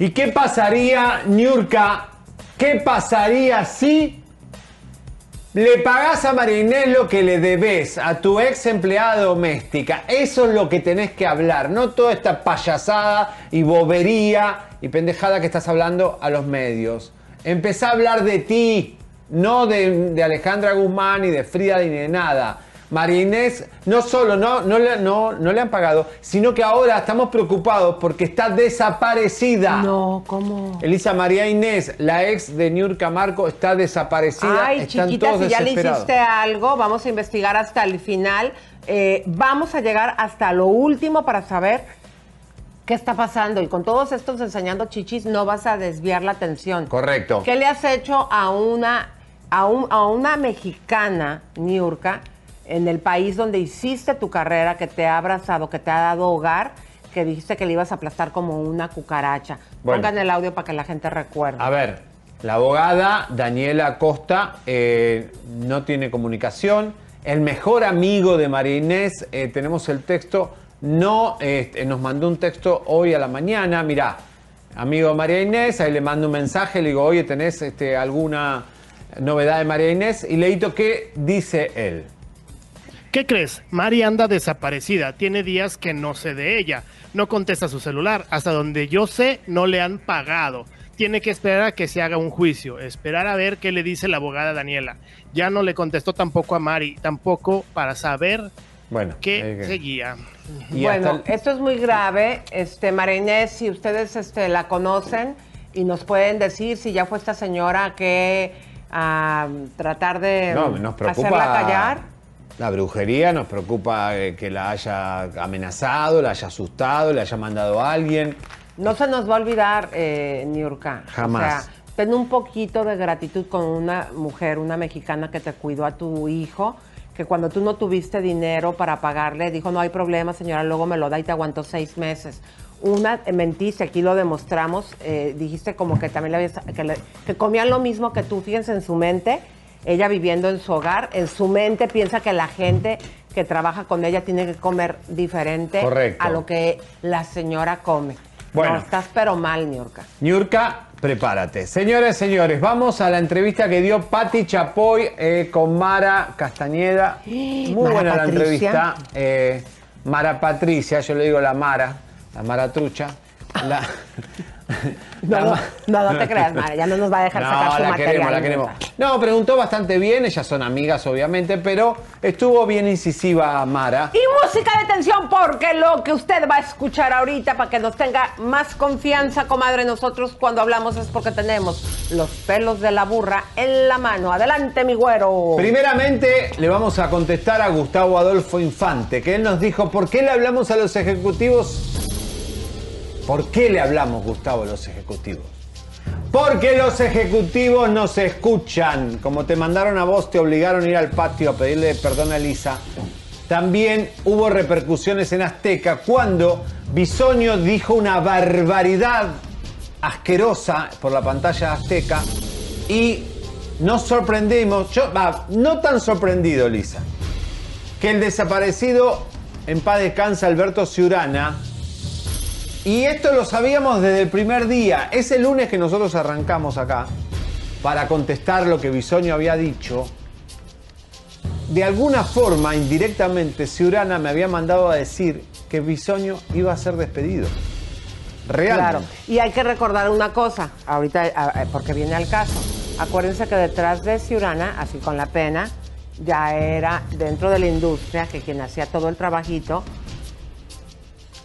¿Y qué pasaría, Niurka? ¿Qué pasaría si le pagás a Marinés lo que le debes a tu ex empleada doméstica? Eso es lo que tenés que hablar, no toda esta payasada y bobería y pendejada que estás hablando a los medios. Empezá a hablar de ti, no de, de Alejandra Guzmán, ni de Frida, ni de nada. María Inés no solo no, no, le, no, no le han pagado, sino que ahora estamos preocupados porque está desaparecida. No, ¿cómo? Elisa María Inés, la ex de Niurka Marco, está desaparecida. Ay, Están chiquita, todos si ya le hiciste algo, vamos a investigar hasta el final. Eh, vamos a llegar hasta lo último para saber qué está pasando. Y con todos estos enseñando chichis, no vas a desviar la atención. Correcto. ¿Qué le has hecho a una, a un- a una mexicana, Niurka, en el país donde hiciste tu carrera, que te ha abrazado, que te ha dado hogar, que dijiste que le ibas a aplastar como una cucaracha? Bueno. Pongan el audio para que la gente recuerde. A ver, la abogada Daniela Costa eh, no tiene comunicación. El mejor amigo de María Inés, eh, tenemos el texto, no este, nos mandó un texto hoy a la mañana. Mirá, amigo María Inés, ahí le mando un mensaje, le digo, oye, ¿tenés este, alguna novedad de María Inés? Y leíto qué dice él. ¿Qué crees? Mari anda desaparecida. Tiene días que no sé de ella. No contesta su celular. Hasta donde yo sé, no le han pagado. Tiene que esperar a que se haga un juicio. Esperar a ver qué le dice la abogada Daniela. Ya no le contestó tampoco a Mari. Tampoco para saber Bueno, qué eh, seguía. Y bueno, hasta esto es muy grave. Este, María Inés, si ustedes este, la conocen y nos pueden decir si ya fue esta señora que a tratar de No, nos preocupa hacerla callar. La brujería, nos preocupa eh, que la haya amenazado, la haya asustado, le haya mandado a alguien. No se nos va a olvidar, eh, Niurka. Jamás. O sea, ten un poquito de gratitud con una mujer, una mexicana que te cuidó a tu hijo, que cuando tú no tuviste dinero para pagarle, dijo, no hay problema, señora, luego me lo da y te aguantó seis meses. Una, eh, mentiste, aquí lo demostramos, eh, dijiste como que también le habías, que, le- que comían lo mismo que tú, fíjense en su mente, ella viviendo en su hogar, en su mente piensa que la gente que trabaja con ella tiene que comer diferente Correcto. a lo que la señora come. Bueno. No, estás pero mal, Niurka. Niurka, prepárate. Señores, señores, vamos a la entrevista que dio Patti Chapoy eh, con Mara Castañeda. Muy Mara buena la entrevista. Eh, Mara Patricia, yo le digo la Mara, la Mara Trucha. La- No, no, no, no te creas, Mara, ya no nos va a dejar sacar No, su la material. queremos, la queremos. No, preguntó bastante bien, ellas son amigas obviamente, pero estuvo bien incisiva Mara. Y música de tensión, porque lo que usted va a escuchar ahorita para que nos tenga más confianza, comadre, nosotros cuando hablamos es porque tenemos los pelos de la burra en la mano. Adelante, mi güero. Primeramente le vamos a contestar a Gustavo Adolfo Infante, que él nos dijo, ¿por qué le hablamos a los ejecutivos? ¿Por qué le hablamos, Gustavo, a los ejecutivos? Porque los ejecutivos nos escuchan. Como te mandaron a vos, te obligaron a ir al patio a pedirle perdón a Elisa. También hubo repercusiones en Azteca cuando Bisonio dijo una barbaridad asquerosa por la pantalla Azteca y nos sorprendimos, yo, no tan sorprendido, Elisa, que el desaparecido en paz descansa Alberto Ciurana y esto lo sabíamos desde el primer día. Ese lunes que nosotros arrancamos acá para contestar lo que Bisonio había dicho, de alguna forma, indirectamente, Ciurana me había mandado a decir que Bisoño iba a ser despedido. Realmente. Claro. Y hay que recordar una cosa, ahorita, porque viene al caso. Acuérdense que detrás de Ciurana, así con la pena, ya era dentro de la industria que quien hacía todo el trabajito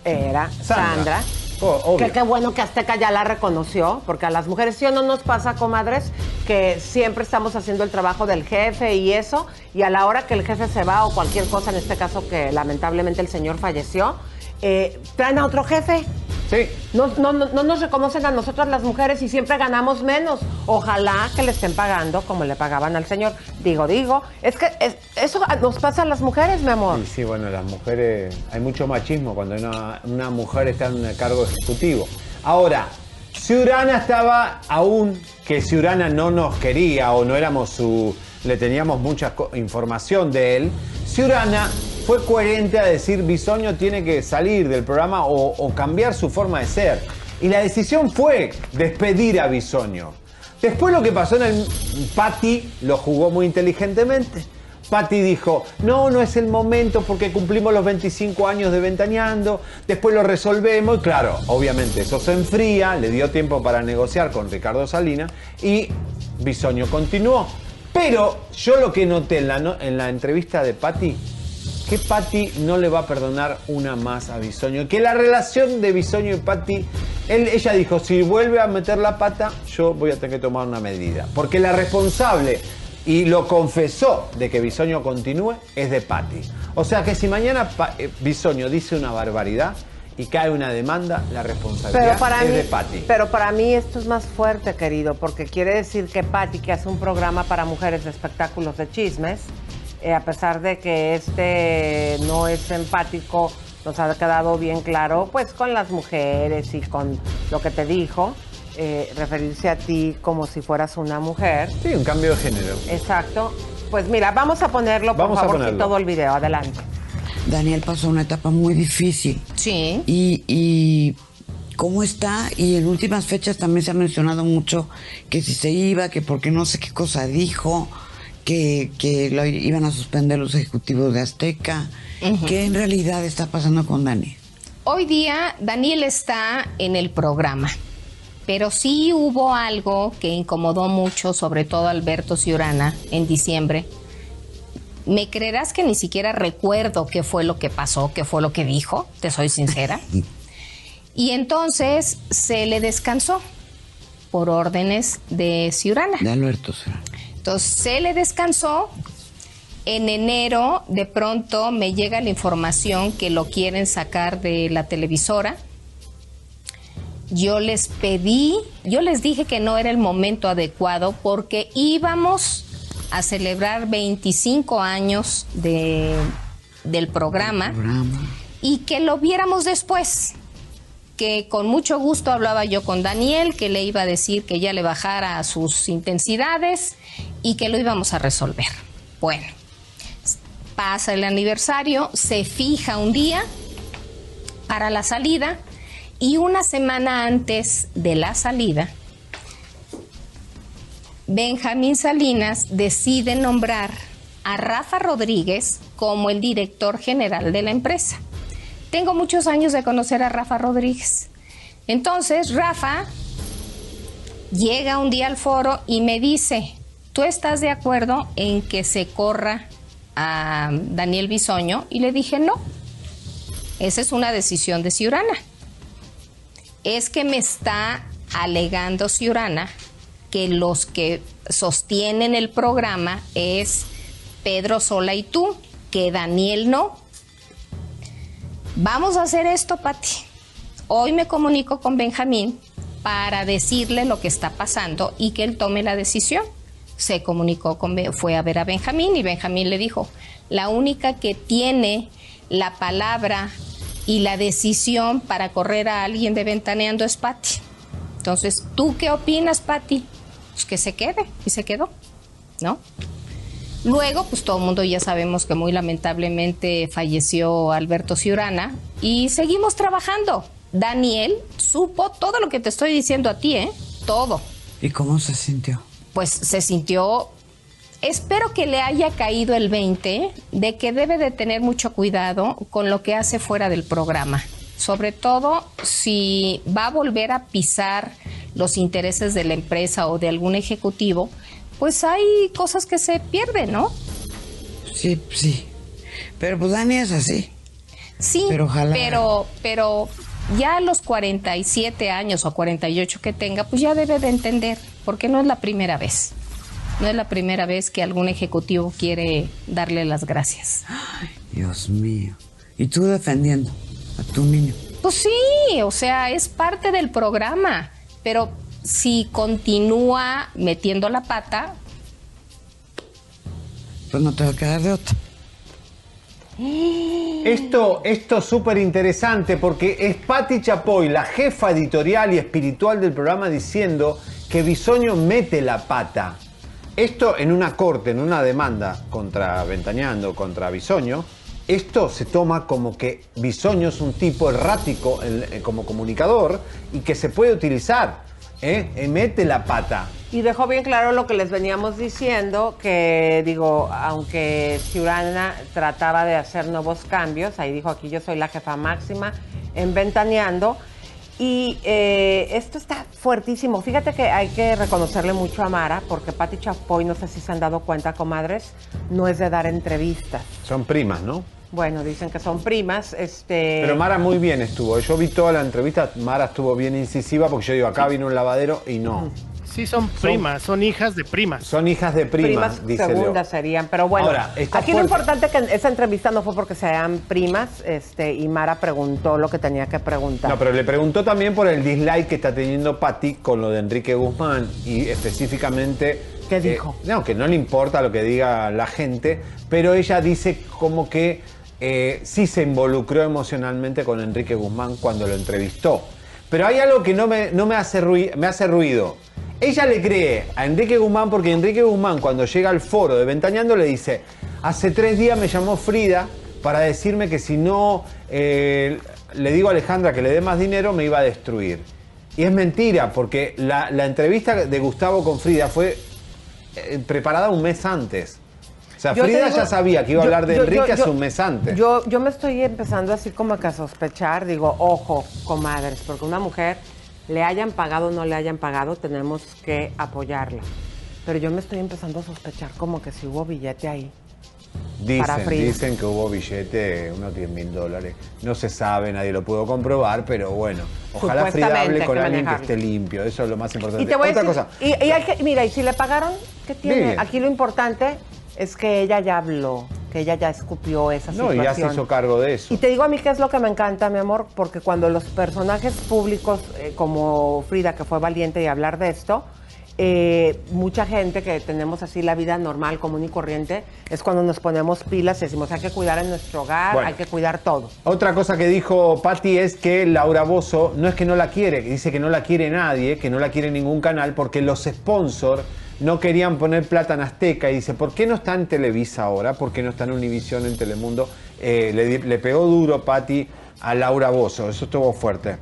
era Sandra. Sandra. Oh, que qué bueno que Azteca ya la reconoció, porque a las mujeres sí o no nos pasa, comadres, que siempre estamos haciendo el trabajo del jefe y eso, y a la hora que el jefe se va o cualquier cosa, en este caso que lamentablemente el señor falleció, eh, traen a otro jefe. Sí. No, no, no, no nos reconocen a nosotras las mujeres y siempre ganamos menos. Ojalá que le estén pagando como le pagaban al señor. Digo, digo, es que es- eso nos pasa a las mujeres, mi amor. Sí, sí, bueno, las mujeres, hay mucho machismo cuando una, una mujer está en un cargo ejecutivo. Ahora, Ciurana estaba aún que Ciurana no nos quería o no éramos su, le teníamos mucha información de él. Ciurana fue coherente a decir Bisoño tiene que salir del programa o, cambiar su forma de ser. Y la decisión fue despedir a Bisoño. Después lo que pasó en el Patti lo jugó muy inteligentemente. Patti dijo, no, no es el momento porque cumplimos los 25 años de Ventaneando, después lo resolvemos. Y claro, obviamente eso se enfría, le dio tiempo para negociar con Ricardo Salinas y Bisoño continuó. Pero yo lo que noté en la, en la entrevista de Patti, que Patti no le va a perdonar una más a Bisoño. Que la relación de Bisoño y Patti, él- ella dijo, si vuelve a meter la pata, yo voy a tener que tomar una medida. Porque la responsable, y lo confesó, de que Bisoño continúe, es de Patti. O sea que si mañana eh, Bisoño dice una barbaridad y cae una demanda, la responsabilidad Pero para, es mí, de Patti. pero para mí esto es más fuerte, querido, porque quiere decir que Patti, que hace un programa para mujeres de espectáculos de chismes, eh, a pesar de que este no es empático, nos ha quedado bien claro, pues con las mujeres y con lo que te dijo, eh, referirse a ti como si fueras una mujer. Sí, un cambio de género. Exacto. Pues mira, vamos a ponerlo, por Vamos a favor, ponerlo. todo el video. Adelante. Daniel pasó una etapa muy difícil. Sí. Y, y cómo está, y en últimas fechas también se ha mencionado mucho que si se iba, que porque no sé qué cosa dijo, que, que lo iban a suspender los ejecutivos de Azteca. ¿Qué en realidad está pasando con Dani? Hoy día Daniel está en el programa, pero sí hubo algo que incomodó mucho, sobre todo a Alberto Ciurana en diciembre. Me creerás que ni siquiera recuerdo qué fue lo que pasó, qué fue lo que dijo, te soy sincera. Y entonces se le descansó por órdenes de Ciurana. De Alberto. Ciurana. Entonces se le descansó. En enero de pronto me llega la información que lo quieren sacar de la televisora. Yo les pedí, yo les dije que no era el momento adecuado porque íbamos a celebrar 25 años de, del programa y que lo viéramos después. Que con mucho gusto hablaba yo con Daniel, que le iba a decir que ya le bajara sus intensidades y que lo íbamos a resolver. Bueno, pasa el aniversario, se fija un día para la salida y una semana antes de la salida, Benjamín Salinas decide nombrar a Rafa Rodríguez como el director general de la empresa. Tengo muchos años de conocer a Rafa Rodríguez. Entonces, Rafa llega un día al foro y me dice, ¿tú estás de acuerdo en que se corra a Daniel Bisoño? Y le dije, no, esa es una decisión de Ciurana. Es que me está alegando Ciurana que los que sostienen el programa es Pedro Sola y tú, que Daniel no. Vamos a hacer esto, Pati. Hoy me comunico con Benjamín para decirle lo que está pasando y que él tome la decisión. Se comunicó con, fue a ver a Benjamín y Benjamín le dijo, la única que tiene la palabra y la decisión para correr a alguien de Ventaneando es Patti. Entonces, ¿tú qué opinas, Patti? Pues que se quede y se quedó, ¿no? Luego, pues todo el mundo ya sabemos que muy lamentablemente falleció Alberto Ciurana y seguimos trabajando. Daniel supo todo lo que te estoy diciendo a ti, ¿eh? Todo. ¿Y cómo se sintió? Pues se sintió espero que le haya caído el 20 de que debe de tener mucho cuidado con lo que hace fuera del programa. Sobre todo si va a volver a pisar los intereses de la empresa o de algún ejecutivo, pues hay cosas que se pierden, ¿no? Sí, sí. Pero pues Dani es así. Sí, Pero ojalá- pero, pero ya a los 47 años o 48 que tenga, pues ya debe de entender, porque no es la primera vez. No es la primera vez que algún ejecutivo quiere darle las gracias. Dios mío. Y tú defendiendo a tu niño. Pues sí, o sea, es parte del programa, pero si continúa metiendo la pata, Pues no te va a quedar de otra. Esto, esto es súper interesante porque es Patti Chapoy, la jefa editorial y espiritual del programa, diciendo que Bisoño mete la pata. Esto en una corte, en una demanda contra Ventaneando, contra Bisoño, esto se toma como que Bisoño es un tipo errático en- eh, como comunicador y que se puede utilizar. ¿Eh? Eh, Mete la pata. Y dejó bien claro lo que les veníamos diciendo, que digo, aunque Ciurana trataba de hacer nuevos cambios, ahí dijo aquí yo soy la jefa máxima en Ventaneando. Y eh, esto está fuertísimo. Fíjate que hay que reconocerle mucho a Mara, porque Pati Chapoy, no sé si se han dado cuenta, comadres, no es de dar entrevistas. Son primas, ¿no? Bueno, dicen que son primas. Este, Pero Mara muy bien estuvo. Yo vi toda la entrevista, Mara estuvo bien incisiva porque yo digo, acá vino un lavadero y no. Sí, son primas, son hijas de primas. Son hijas de primas, primas dice Leo. segundas serían, pero bueno, Ahora, aquí lo importante que en esa entrevista no fue porque sean primas, este, y Mara preguntó lo que tenía que preguntar. No, pero le preguntó también por el dislike que está teniendo Patti con lo de Enrique Guzmán y específicamente... ¿Qué eh, dijo? no, que no le importa lo que diga la gente, pero ella dice como que eh, sí se involucró emocionalmente con Enrique Guzmán cuando lo entrevistó. Pero hay algo que no me, no me, hace, rui- me hace ruido. Ella le cree a Enrique Guzmán porque Enrique Guzmán cuando llega al foro de Ventaneando le dice, hace tres días me llamó Frida para decirme que si no eh, le digo a Alejandra que le dé más dinero me iba a destruir. Y es mentira porque la, la entrevista de Gustavo con Frida fue eh, preparada un mes antes. O sea, Yo Frida digo- ya sabía que iba a hablar de yo- Enrique yo- yo- un mes antes. Yo, yo me estoy empezando así como que a sospechar, digo, ojo, comadres, porque una mujer, le hayan pagado o no le hayan pagado, tenemos que apoyarla. Pero yo me estoy empezando a sospechar como que si hubo billete ahí. para Dicen, Frida. dicen que hubo billete, unos 10 mil dólares. No se sabe, nadie lo pudo comprobar, pero bueno. Ojalá Frida hable con que alguien que esté limpio. Eso es lo más importante. Y te voy Otra a decir, cosa. Y, y hay que, mira, y si le pagaron, ¿qué tiene? Bien. Aquí lo importante es que ella ya habló, que ella ya escupió esa No, situación. y ya se hizo cargo de eso. Y te digo a mí qué es lo que me encanta, mi amor, porque cuando los personajes públicos, eh, como Frida, que fue valiente y hablar de esto, eh, mucha gente que tenemos así la vida normal, común y corriente, es cuando nos ponemos pilas y decimos hay que cuidar en nuestro hogar, Bueno. hay que cuidar todo. Otra cosa que dijo Patti es que Laura Bozo no es que no la quiere, que dice que no la quiere nadie, que no la quiere ningún canal, porque los sponsors no querían poner plata en Azteca. Y dice, ¿por qué no está en Televisa ahora? ¿Por qué no está en Univisión, en Telemundo? Eh, le, pegó duro Patti a Laura Bozo, eso estuvo fuerte.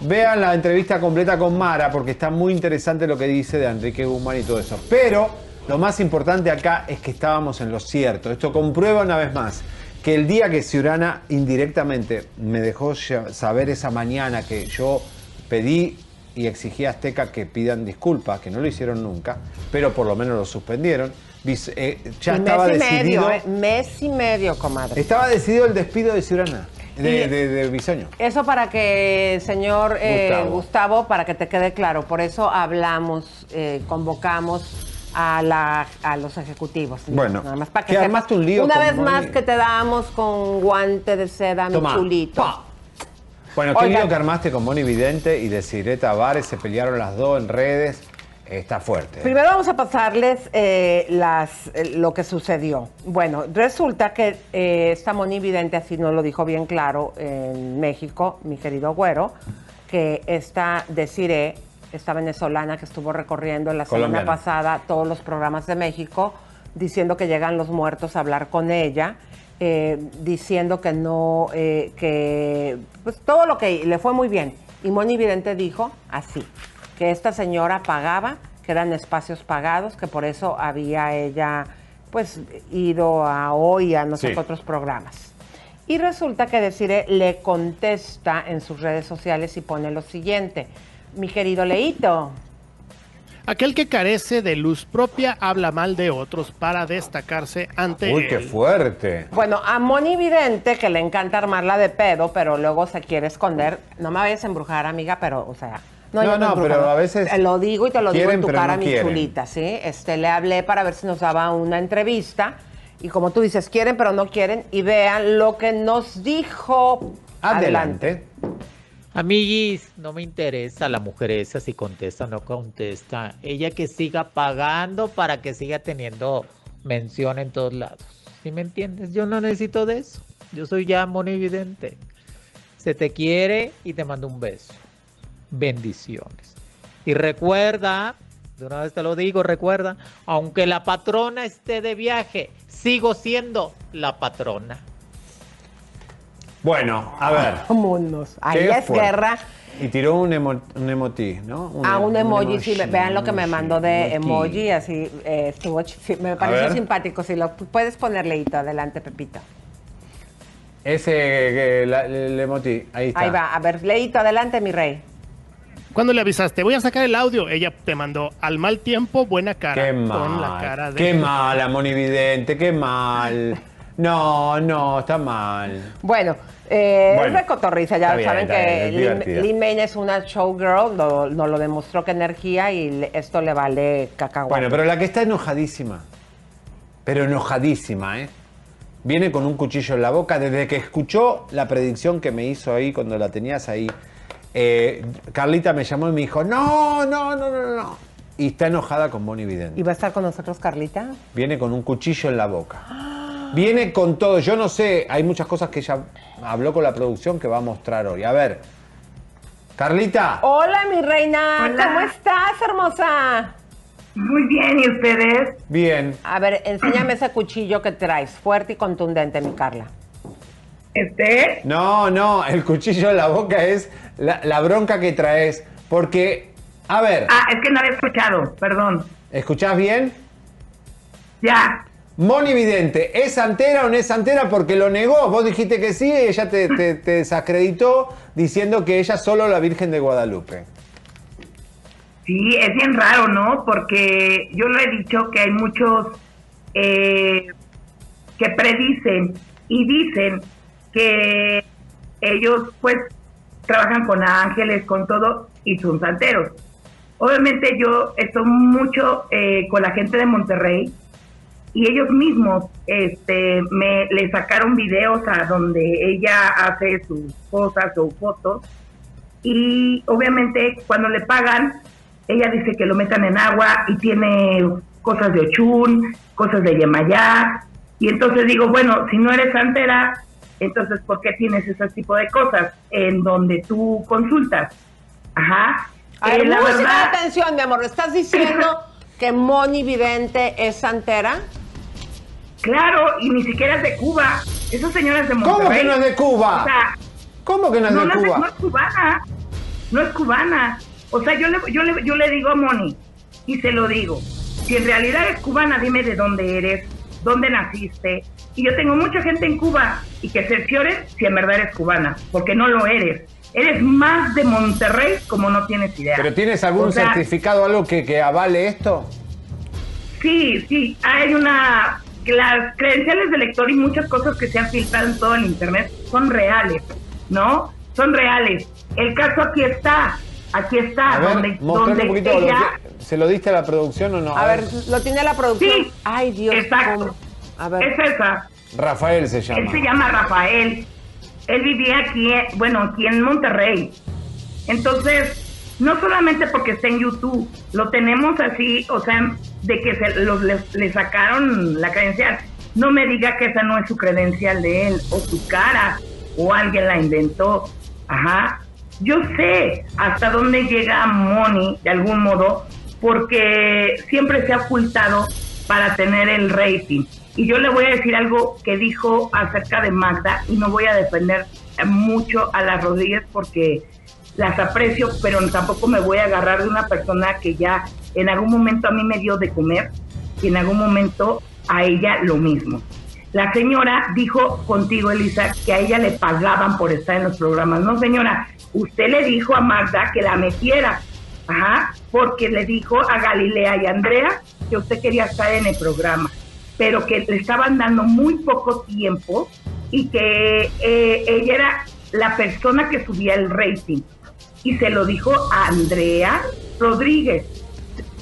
Vean la entrevista completa con Mara, porque está muy interesante lo que dice de Enrique Guzmán y todo eso. Pero lo más importante acá es que estábamos en lo cierto. Esto comprueba una vez más que el día que Ciurana indirectamente me dejó saber esa mañana que yo pedí y exigí a Azteca que pidan disculpas, que no lo hicieron nunca, pero por lo menos lo suspendieron. eh, ya estaba mes y decidido. medio, ¿eh? mes y medio, comadre. Estaba decidido el despido de Ciurana, de, de, de Bisoño. Eso para que, señor eh, Gustavo. Gustavo. para que te quede claro, por eso hablamos, convocamos a, la, a los ejecutivos. Bueno, nada más para que que sepas. un lío Una vez más que te damos con guante de seda, mi chulito. Bueno, qué Oigan. lío que armaste con Moni Vidente y Desiree Tavares, se pelearon las dos en redes. Está fuerte. Primero vamos a pasarles eh, las, eh, lo que sucedió. Bueno, resulta que eh, esta Moni Vidente, así nos lo dijo bien claro en México, mi querido güero, que esta Desiree, esta venezolana que estuvo recorriendo la semana pasada todos los programas de México, diciendo que llegan los muertos a hablar con ella, eh, diciendo que no, eh, que pues todo lo que le fue muy bien. Y Moni Vidente dijo así, que esta señora pagaba que eran espacios pagados, que por eso había ella pues ido a hoy a no sé Sí. otros programas. Y resulta que Desiree le contesta en sus redes sociales y pone lo siguiente. Mi querido Leito, Aquel que carece de luz propia habla mal de otros para destacarse ante Uy, qué fuerte. Bueno, a Moni Vidente, que le encanta armarla de pedo, pero luego se quiere esconder. No me vayas a embrujar, amiga, pero, o sea. No, no, embrujo, pero a veces Te lo digo y te lo digo en tu cara, no mi quieren. chulita, ¿sí? Este, le hablé para ver si nos daba una entrevista. Y como tú dices, quieren, pero no quieren. Y vean lo que nos dijo. Adelante. Amiguis, no me interesa la mujer esa si contesta o no contesta. Ella que siga pagando para que siga teniendo mención en todos lados. ¿Sí me entiendes? Yo no necesito de eso. Yo soy ya monividente. Se te quiere y te mando un beso. Bendiciones. Y recuerda, de una vez te lo digo, recuerda, aunque la patrona esté de viaje, sigo siendo la patrona. Bueno, a ver. Vámonos. Ahí es guerra. Y tiró un, emo- un emoti, ¿no? a un emoji, sí, emoji, vean lo que me mandó de emoji. emoji, así eh, estuvo, me pareció simpático. Si lo puedes poner, Leito, adelante, Pepito. Ese, eh, la- el emoti, ahí está. Ahí va, a ver, Leito, adelante, mi rey. Cuando le avisaste, voy a sacar el audio, ella te mandó al mal tiempo, buena cara. Qué Con la mal, cara de... qué mal, amor evidente, qué mal. No, no, está mal. Bueno, eh, Bueno, es cotorriza, ya está bien, saben está que bien, es Lin- divertida. Lin Main es una showgirl, no- nos lo demostró que energía y le- esto le vale cacahuate. Bueno, pero la que está enojadísima, pero enojadísima, ¿eh? Viene con un cuchillo en la boca desde que escuchó la predicción que me hizo ahí cuando la tenías ahí. eh, Carlita me llamó y me dijo, no, no, no, no, no. Y está enojada con Bonnie Vidente. ¿Y va a estar con nosotros, Carlita? Viene con un cuchillo en la boca. Viene con todo. Yo no sé, hay muchas cosas que ella habló con la producción que va a mostrar hoy. A ver, Carlita. Hola, mi reina, Hola. ¿cómo estás, hermosa? Muy bien, ¿y ustedes? Bien. A ver, enséñame ese cuchillo que traes, fuerte y contundente, mi Carla. ¿Este? No, no, el cuchillo en la boca es la, la bronca que traes. Porque, a ver. Ah, es que no había escuchado, perdón. ¿Escuchás bien? Ya. Moni Vidente, ¿es santera o no es santera? Porque lo negó. Vos dijiste que sí y ella te, desacreditó diciendo que ella solo la Virgen de Guadalupe. Sí, es bien raro, ¿no? Porque yo lo he dicho que hay muchos eh, que predicen y dicen que ellos pues trabajan con ángeles, con todo y son santeros. Obviamente yo estoy mucho eh, con la gente de Monterrey y ellos mismos este me le sacaron videos a donde ella hace sus cosas o fotos y obviamente cuando le pagan ella dice que lo metan en agua y tiene cosas de ochún, cosas de yemayá y entonces digo, bueno, si no eres santera, entonces ¿por qué tienes ese tipo de cosas en donde tú consultas? Ajá. A ver, Eh, la verdad, atención, mi amor. ¿Estás diciendo que Moni Vidente es santera? Claro, y ni siquiera es de Cuba. Esas señoras de ¿Cómo Monterrey. que no es de Cuba? O sea, ¿Cómo que no es de no Cuba? no es cubana. No es cubana. O sea, yo le, yo, le, yo le digo a Moni, y se lo digo, si en realidad eres cubana, dime de dónde eres, dónde naciste. Y yo tengo mucha gente en Cuba, y que cerciores si en verdad eres cubana, porque no lo eres. Eres más de Monterrey como no tienes idea. ¿Pero tienes algún O sea, certificado, algo que, que avale esto? Sí, sí, hay una... Las credenciales de lector y muchas cosas que se han filtrado en todo el Internet son reales, ¿no? Son reales. El caso aquí está, aquí está, A ver, donde, un poquito. lo ella... que- ¿Se lo diste a la producción o no? A ver, ¿lo tiene la producción? Sí, Ay, Dios. exacto. cómo- A ver. Es esa. Rafael se llama. Él se llama Rafael. Él vivía aquí, eh, bueno, aquí en Monterrey. Entonces, no solamente porque está en YouTube, lo tenemos así, o sea, de que se los, le, le sacaron la credencial. No me diga que esa no es su credencial de él, o su cara, o alguien la inventó. Ajá. Yo sé hasta dónde llega Moni, de algún modo, porque siempre se ha ocultado para tener el rating. Y yo le voy a decir algo que dijo acerca de Magda y no voy a defender mucho a las Rodríguez porque las aprecio, pero tampoco me voy a agarrar de una persona que ya en algún momento a mí me dio de comer y en algún momento a ella lo mismo. La señora dijo contigo, Elisa, que a ella le pagaban por estar en los programas. No, señora, usted le dijo a Magda que la metiera, ajá, porque le dijo a Galilea y Andrea que usted quería estar en el programa, pero que le estaban dando muy poco tiempo y que eh, ella era la persona que subía el rating. Y se lo dijo a Andrea Rodríguez,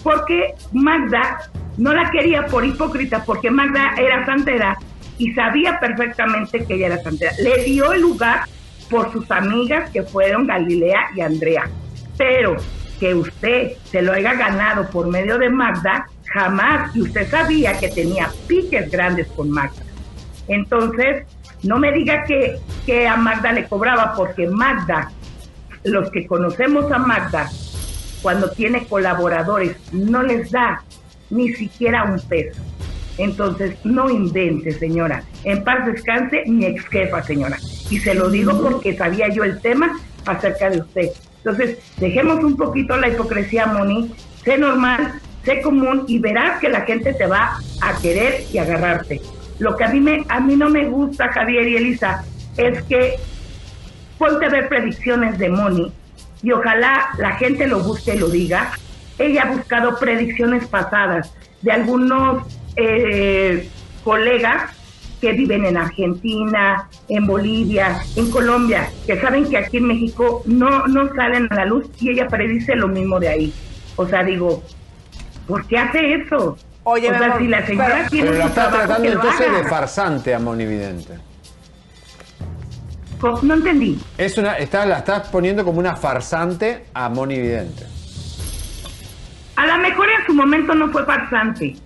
porque Magda no la quería por hipócrita, porque Magda era santera y sabía perfectamente que ella era santera. Le dio el lugar por sus amigas que fueron Galilea y Andrea. Pero que usted se lo haya ganado por medio de Magda, jamás. Y usted sabía que tenía piques grandes con Magda. Entonces, no me diga que, que a Magda le cobraba, porque Magda, los que conocemos a Magda, cuando tiene colaboradores, no les da ni siquiera un peso. Entonces, no invente, señora. En paz descanse mi ex jefa, señora. Y se lo digo porque sabía yo el tema acerca de usted. Entonces, dejemos un poquito la hipocresía, Moni. Sé normal, sé común y verás que la gente te va a querer y agarrarte. Lo que a mí, me, a mí no me gusta, Javier y Elisa, es que ponte a ver predicciones de Moni y ojalá la gente lo busque y lo diga. Ella ha buscado predicciones pasadas de algunos eh, colegas que viven en Argentina, en Bolivia, en Colombia, que saben que aquí en México no, no salen a la luz y ella predice lo mismo de ahí. O sea, digo, ¿por qué hace eso? Oye, o sea, amor, si la señora pero- tiene Pero la está tratando entonces de farsante a Monividente. No entendí. Es una, está, la estás poniendo como una farsante a Monividente. A lo mejor en su momento no fue farsante,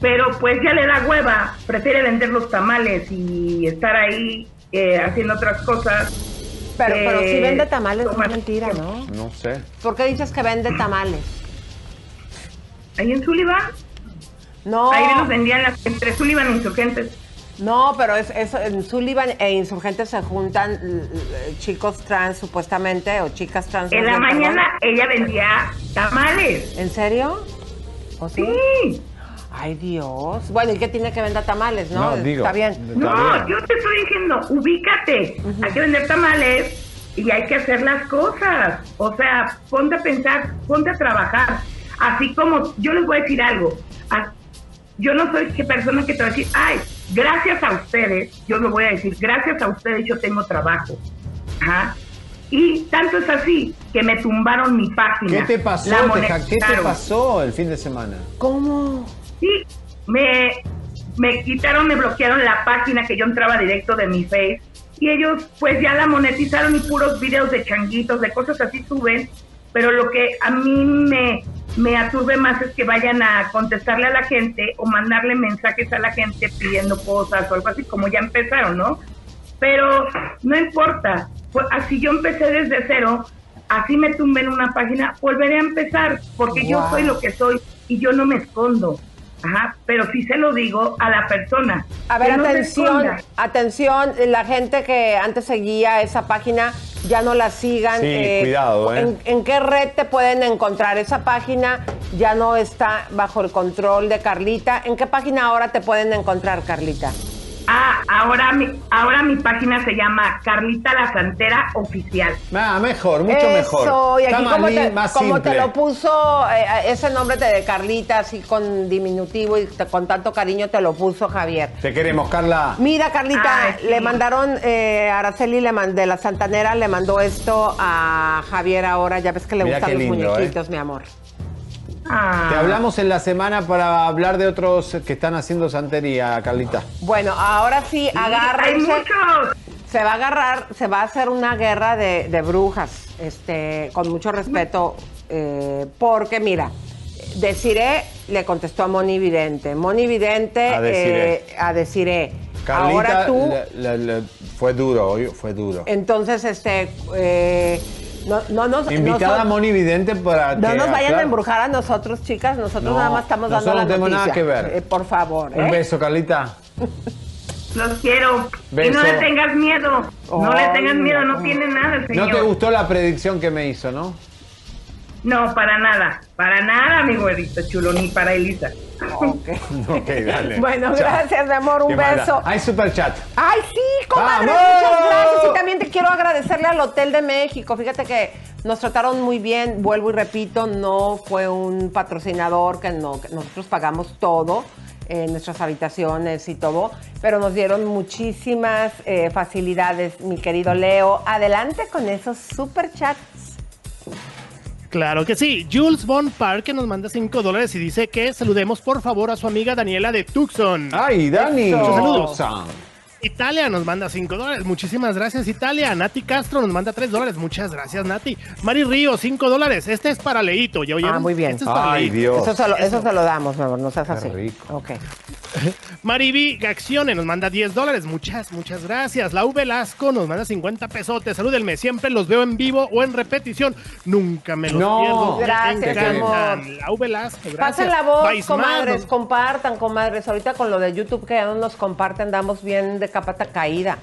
pero pues ya le da hueva, prefiere vender los tamales y estar ahí eh, haciendo otras cosas. Pero, pero si vende tamales, es mentira, ¿no? No sé. ¿Por qué dices que vende tamales? ¿Ahí en Sullivan? No. Ahí los vendían las, entre Sullivan e Insurgentes. No, pero es, es- en Sullivan e Insurgentes se juntan chicos trans supuestamente o chicas trans. En la mañana perdón. ella vendía tamales. ¿En serio? ¿O sí? Sí. Ay, Dios. Bueno, ¿y qué tiene que vender tamales, no? No, digo, Está bien. No, yo te estoy diciendo, ubícate. Hay que vender tamales y hay que hacer las cosas. O sea, ponte a pensar, ponte a trabajar. Así como yo les voy a decir algo. a- Yo no soy que persona que te va a decir, ay, gracias a ustedes, yo lo voy a decir, gracias a ustedes yo tengo trabajo. Ajá. Y tanto es así que me tumbaron mi página. ¿Qué te pasó? Teja? ¿Qué te pasó el fin de semana? ¿Cómo? Sí, me, me quitaron, me bloquearon la página que yo entraba directo de mi Face y ellos pues ya la monetizaron y puros videos de changuitos, de cosas así suben, pero lo que a mí me, me aturbe más es que vayan a contestarle a la gente o mandarle mensajes a la gente pidiendo cosas o algo así, como ya empezaron, ¿no? Pero no importa, pues, así yo empecé desde cero, así me tumbé en una página, volveré a empezar, porque yo soy lo que soy y yo no me escondo. Ajá, pero sí se lo digo a la persona. A ver, no atención, atención, la gente que antes seguía esa página, ya no la sigan. Sí, cuidado, ¿eh? ¿en, en qué red te pueden encontrar? Esa página ya no está bajo el control de Carlita. ¿En qué página ahora te pueden encontrar, Carlita? Ah, ahora mi, ahora mi página se llama Carlita la Santera Oficial. Ah, mejor, mucho mejor. Eso, y Está aquí más como, te, más como te lo puso eh, ese nombre de Carlita, así con diminutivo y te- con tanto cariño te lo puso Javier. Te queremos, Carla. Mira, Carlita, Ay, sí. le mandaron, eh, Araceli le man- de la Santanera le mandó esto a Javier ahora, ya ves que le Mira gustan los lindo, muñequitos, mi amor. Ah. Te hablamos en la semana para hablar de otros que están haciendo santería, Carlita. Bueno, ahora sí, hay agárrense. muchos. Se va a agarrar, se va a hacer una guerra de, de brujas, este, con mucho respeto, eh, porque mira, Desiree le contestó a Moni Vidente. Moni Vidente A Desiree. eh, a Desiree. Carlita Ahora tú, le- le- le- fue duro, hoy fue duro. entonces, este, eh, no, no nos, Invitada a Moni Vidente para no que nos vayan a embrujar a nosotros, chicas. Nosotros No, nada más estamos dando la no tenemos noticia. nada que ver. Eh, por favor, Un ¿eh? beso, Carlita. Los quiero. Y Beso. no le tengas miedo. No le tengas miedo, no no. tiene nada el ¿No te gustó la predicción que me hizo, no? No, para nada, para nada, mi güerito chulo, ni para Elisa. Ok, dale. Bueno, Chao. gracias, mi amor, un Qué mala. beso. Hay super chat. Ay, sí, comadre, ¡Vamos! muchas gracias. Y también te quiero agradecerle al Hotel de México. Fíjate que nos trataron muy bien, vuelvo y repito, no fue un patrocinador que, no, que nosotros pagamos todo, eh, nuestras habitaciones y todo, pero nos dieron muchísimas eh, facilidades, mi querido Leo. Adelante con esos super chats. Claro que sí. Jules Von Park que nos manda 5 dólares y dice que saludemos por favor a su amiga Daniela de Tucson. Ay, Dani. Muchos saludos. Tucson. Italia nos manda 5 dólares. Muchísimas gracias, Italia. Nati Castro nos manda 3 dólares. Muchas gracias, Nati. Río, Río, 5 dólares. Este es para Leito. ¿Ya oyeron? Ah, muy bien. Este es para Ay. Dios. Eso se, lo, eso se lo damos, mi amor, no seas así. rico. Ok. Mariby Gaxione nos manda 10 dólares. Muchas, muchas gracias. Lau Velasco nos manda 50 pesotes. Salúdenme. Siempre los veo en vivo o en repetición. Nunca me los No. pierdo. Gracias, amor. Lau Velasco, gracias. Pasen la voz, Baismar comadres, nos- compartan, comadres. Ahorita con lo de YouTube que ya no nos comparten, andamos bien de capata caída.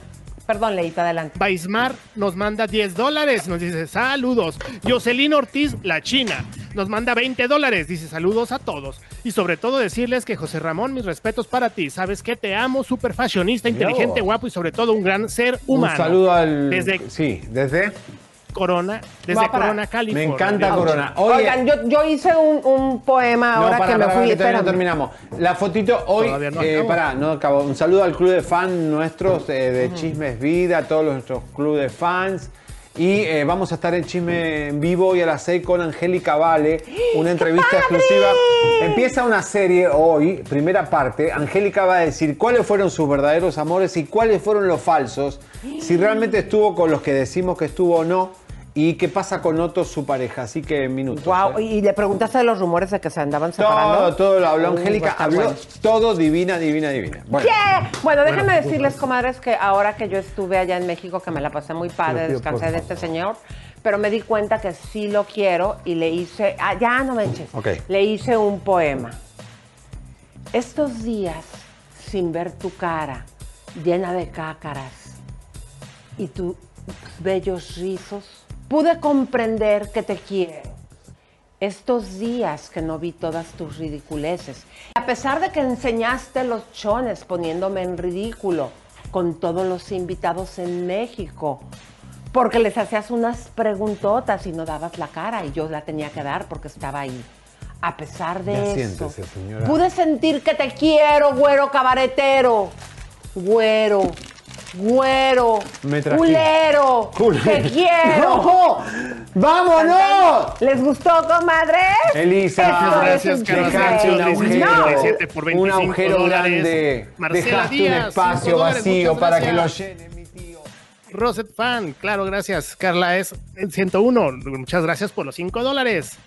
Perdón, Leita, adelante. Baismar nos manda 10 dólares, nos dice saludos. Jocelyn Ortiz, la China, nos manda 20 dólares, dice saludos a todos. Y sobre todo decirles que José Ramón, mis respetos para ti. Sabes que te amo, súper fashionista, inteligente, guapo y sobre todo un gran ser humano. Un saludo al. Desde Sí, desde. Corona, desde para- Corona, California. Me encanta Corona. Oye, Oigan, yo, yo hice un, un poema ahora para, que me para, fui. que todavía no terminamos. La fotito hoy, no eh, acabo. pará, no acabo. Un saludo al club de fans nuestros eh, de Chismes Vida, a todos nuestros club de fans. Y eh, vamos a estar en Chisme en vivo hoy a las 6 con Angélica Vale, una entrevista exclusiva. Empieza una serie hoy, primera parte. Angélica va a decir cuáles fueron sus verdaderos amores y cuáles fueron los falsos. Si realmente estuvo con los que decimos que estuvo o no. Y qué pasa con Otto, su pareja. Así que minutos. Wow, ¿eh? y le preguntaste de los rumores de que se andaban separando. Todo, todo lo habló va Angélica. Habló bueno. todo divina, divina, divina. Bueno, Yeah. Bueno, déjenme Bueno, decirles, comadres, que ahora que yo estuve allá en México, que me la pasé muy padre, descansé de este señor, pero me di cuenta que sí lo quiero y le hice, ah, ya no me eches, le hice un poema. Estos días, sin ver tu cara, llena de cácaras, y tus bellos rizos, pude comprender que te quiero. Estos días que no vi todas tus ridiculeces, a pesar de que enseñaste los chones poniéndome en ridículo con todos los invitados en México, porque les hacías unas preguntotas y no dabas la cara y yo la tenía que dar porque estaba ahí. A pesar de Ya eso, siéntese, señora. pude sentir que te quiero, güero cabaretero, güero, güero, Me culero, Cul- te quiero. ¡No! ¡Vámonos! ¿Les gustó, comadres? Elisa, Esto gracias, un Carlos. Sánchez, un agujero, No. 17 por un 25 agujero dólares. grande. Marcela Dejaste un Díaz, espacio 5 dólares, vacío para que lo llene. Roset Fan, claro, gracias. Carla es el 101. Muchas gracias por los 5 dólares.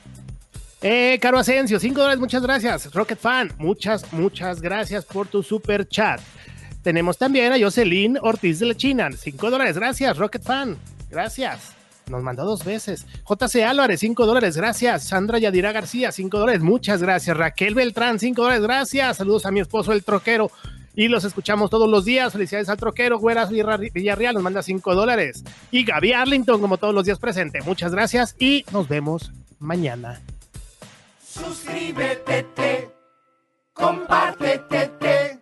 Eh, Caro Asensio, 5 dólares, muchas gracias. Rocket Fan, muchas, muchas gracias por tu super chat. Tenemos también a Jocelyn Ortiz de la China, 5 dólares, gracias. Rocket Fan, gracias. Nos mandó dos veces. JC Álvarez, 5 dólares, gracias. Sandra Yadira García, 5 dólares, muchas gracias. Raquel Beltrán, 5 dólares, gracias. Saludos a mi esposo, el troquero. Y los escuchamos todos los días. Felicidades al troquero. Güeras Villarreal nos manda 5 dólares. Y Gaby Arlington, como todos los días presente. Muchas gracias y nos vemos mañana. Suscríbete, te, compártete, te,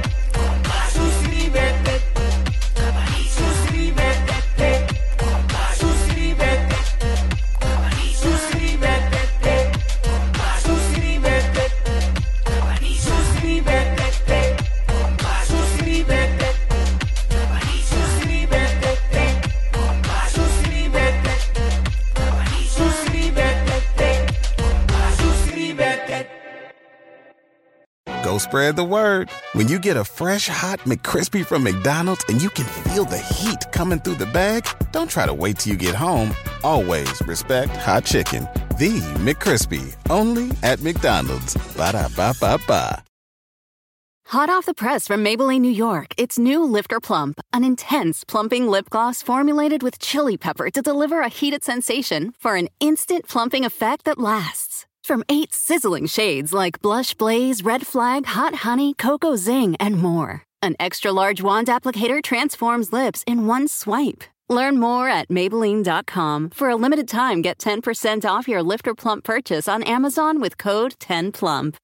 spread the word. When you get a fresh hot McCrispy from McDonald's and you can feel the heat coming through the bag, don't try to wait till you get home. Always respect hot chicken. The McCrispy, only at McDonald's. Ba da ba ba ba. Hot off the press from Maybelline, New York, it's new Lifter Plump, an intense plumping lip gloss formulated with chili pepper to deliver a heated sensation for an instant plumping effect that lasts. From eight sizzling shades like Blush Blaze, Red Flag, Hot Honey, Cocoa Zing, and more. An extra large wand applicator transforms lips in one swipe. Learn more at Maybelline.com. For a limited time, get 10% off your Lifter Plump purchase on Amazon with code 10PLUMP.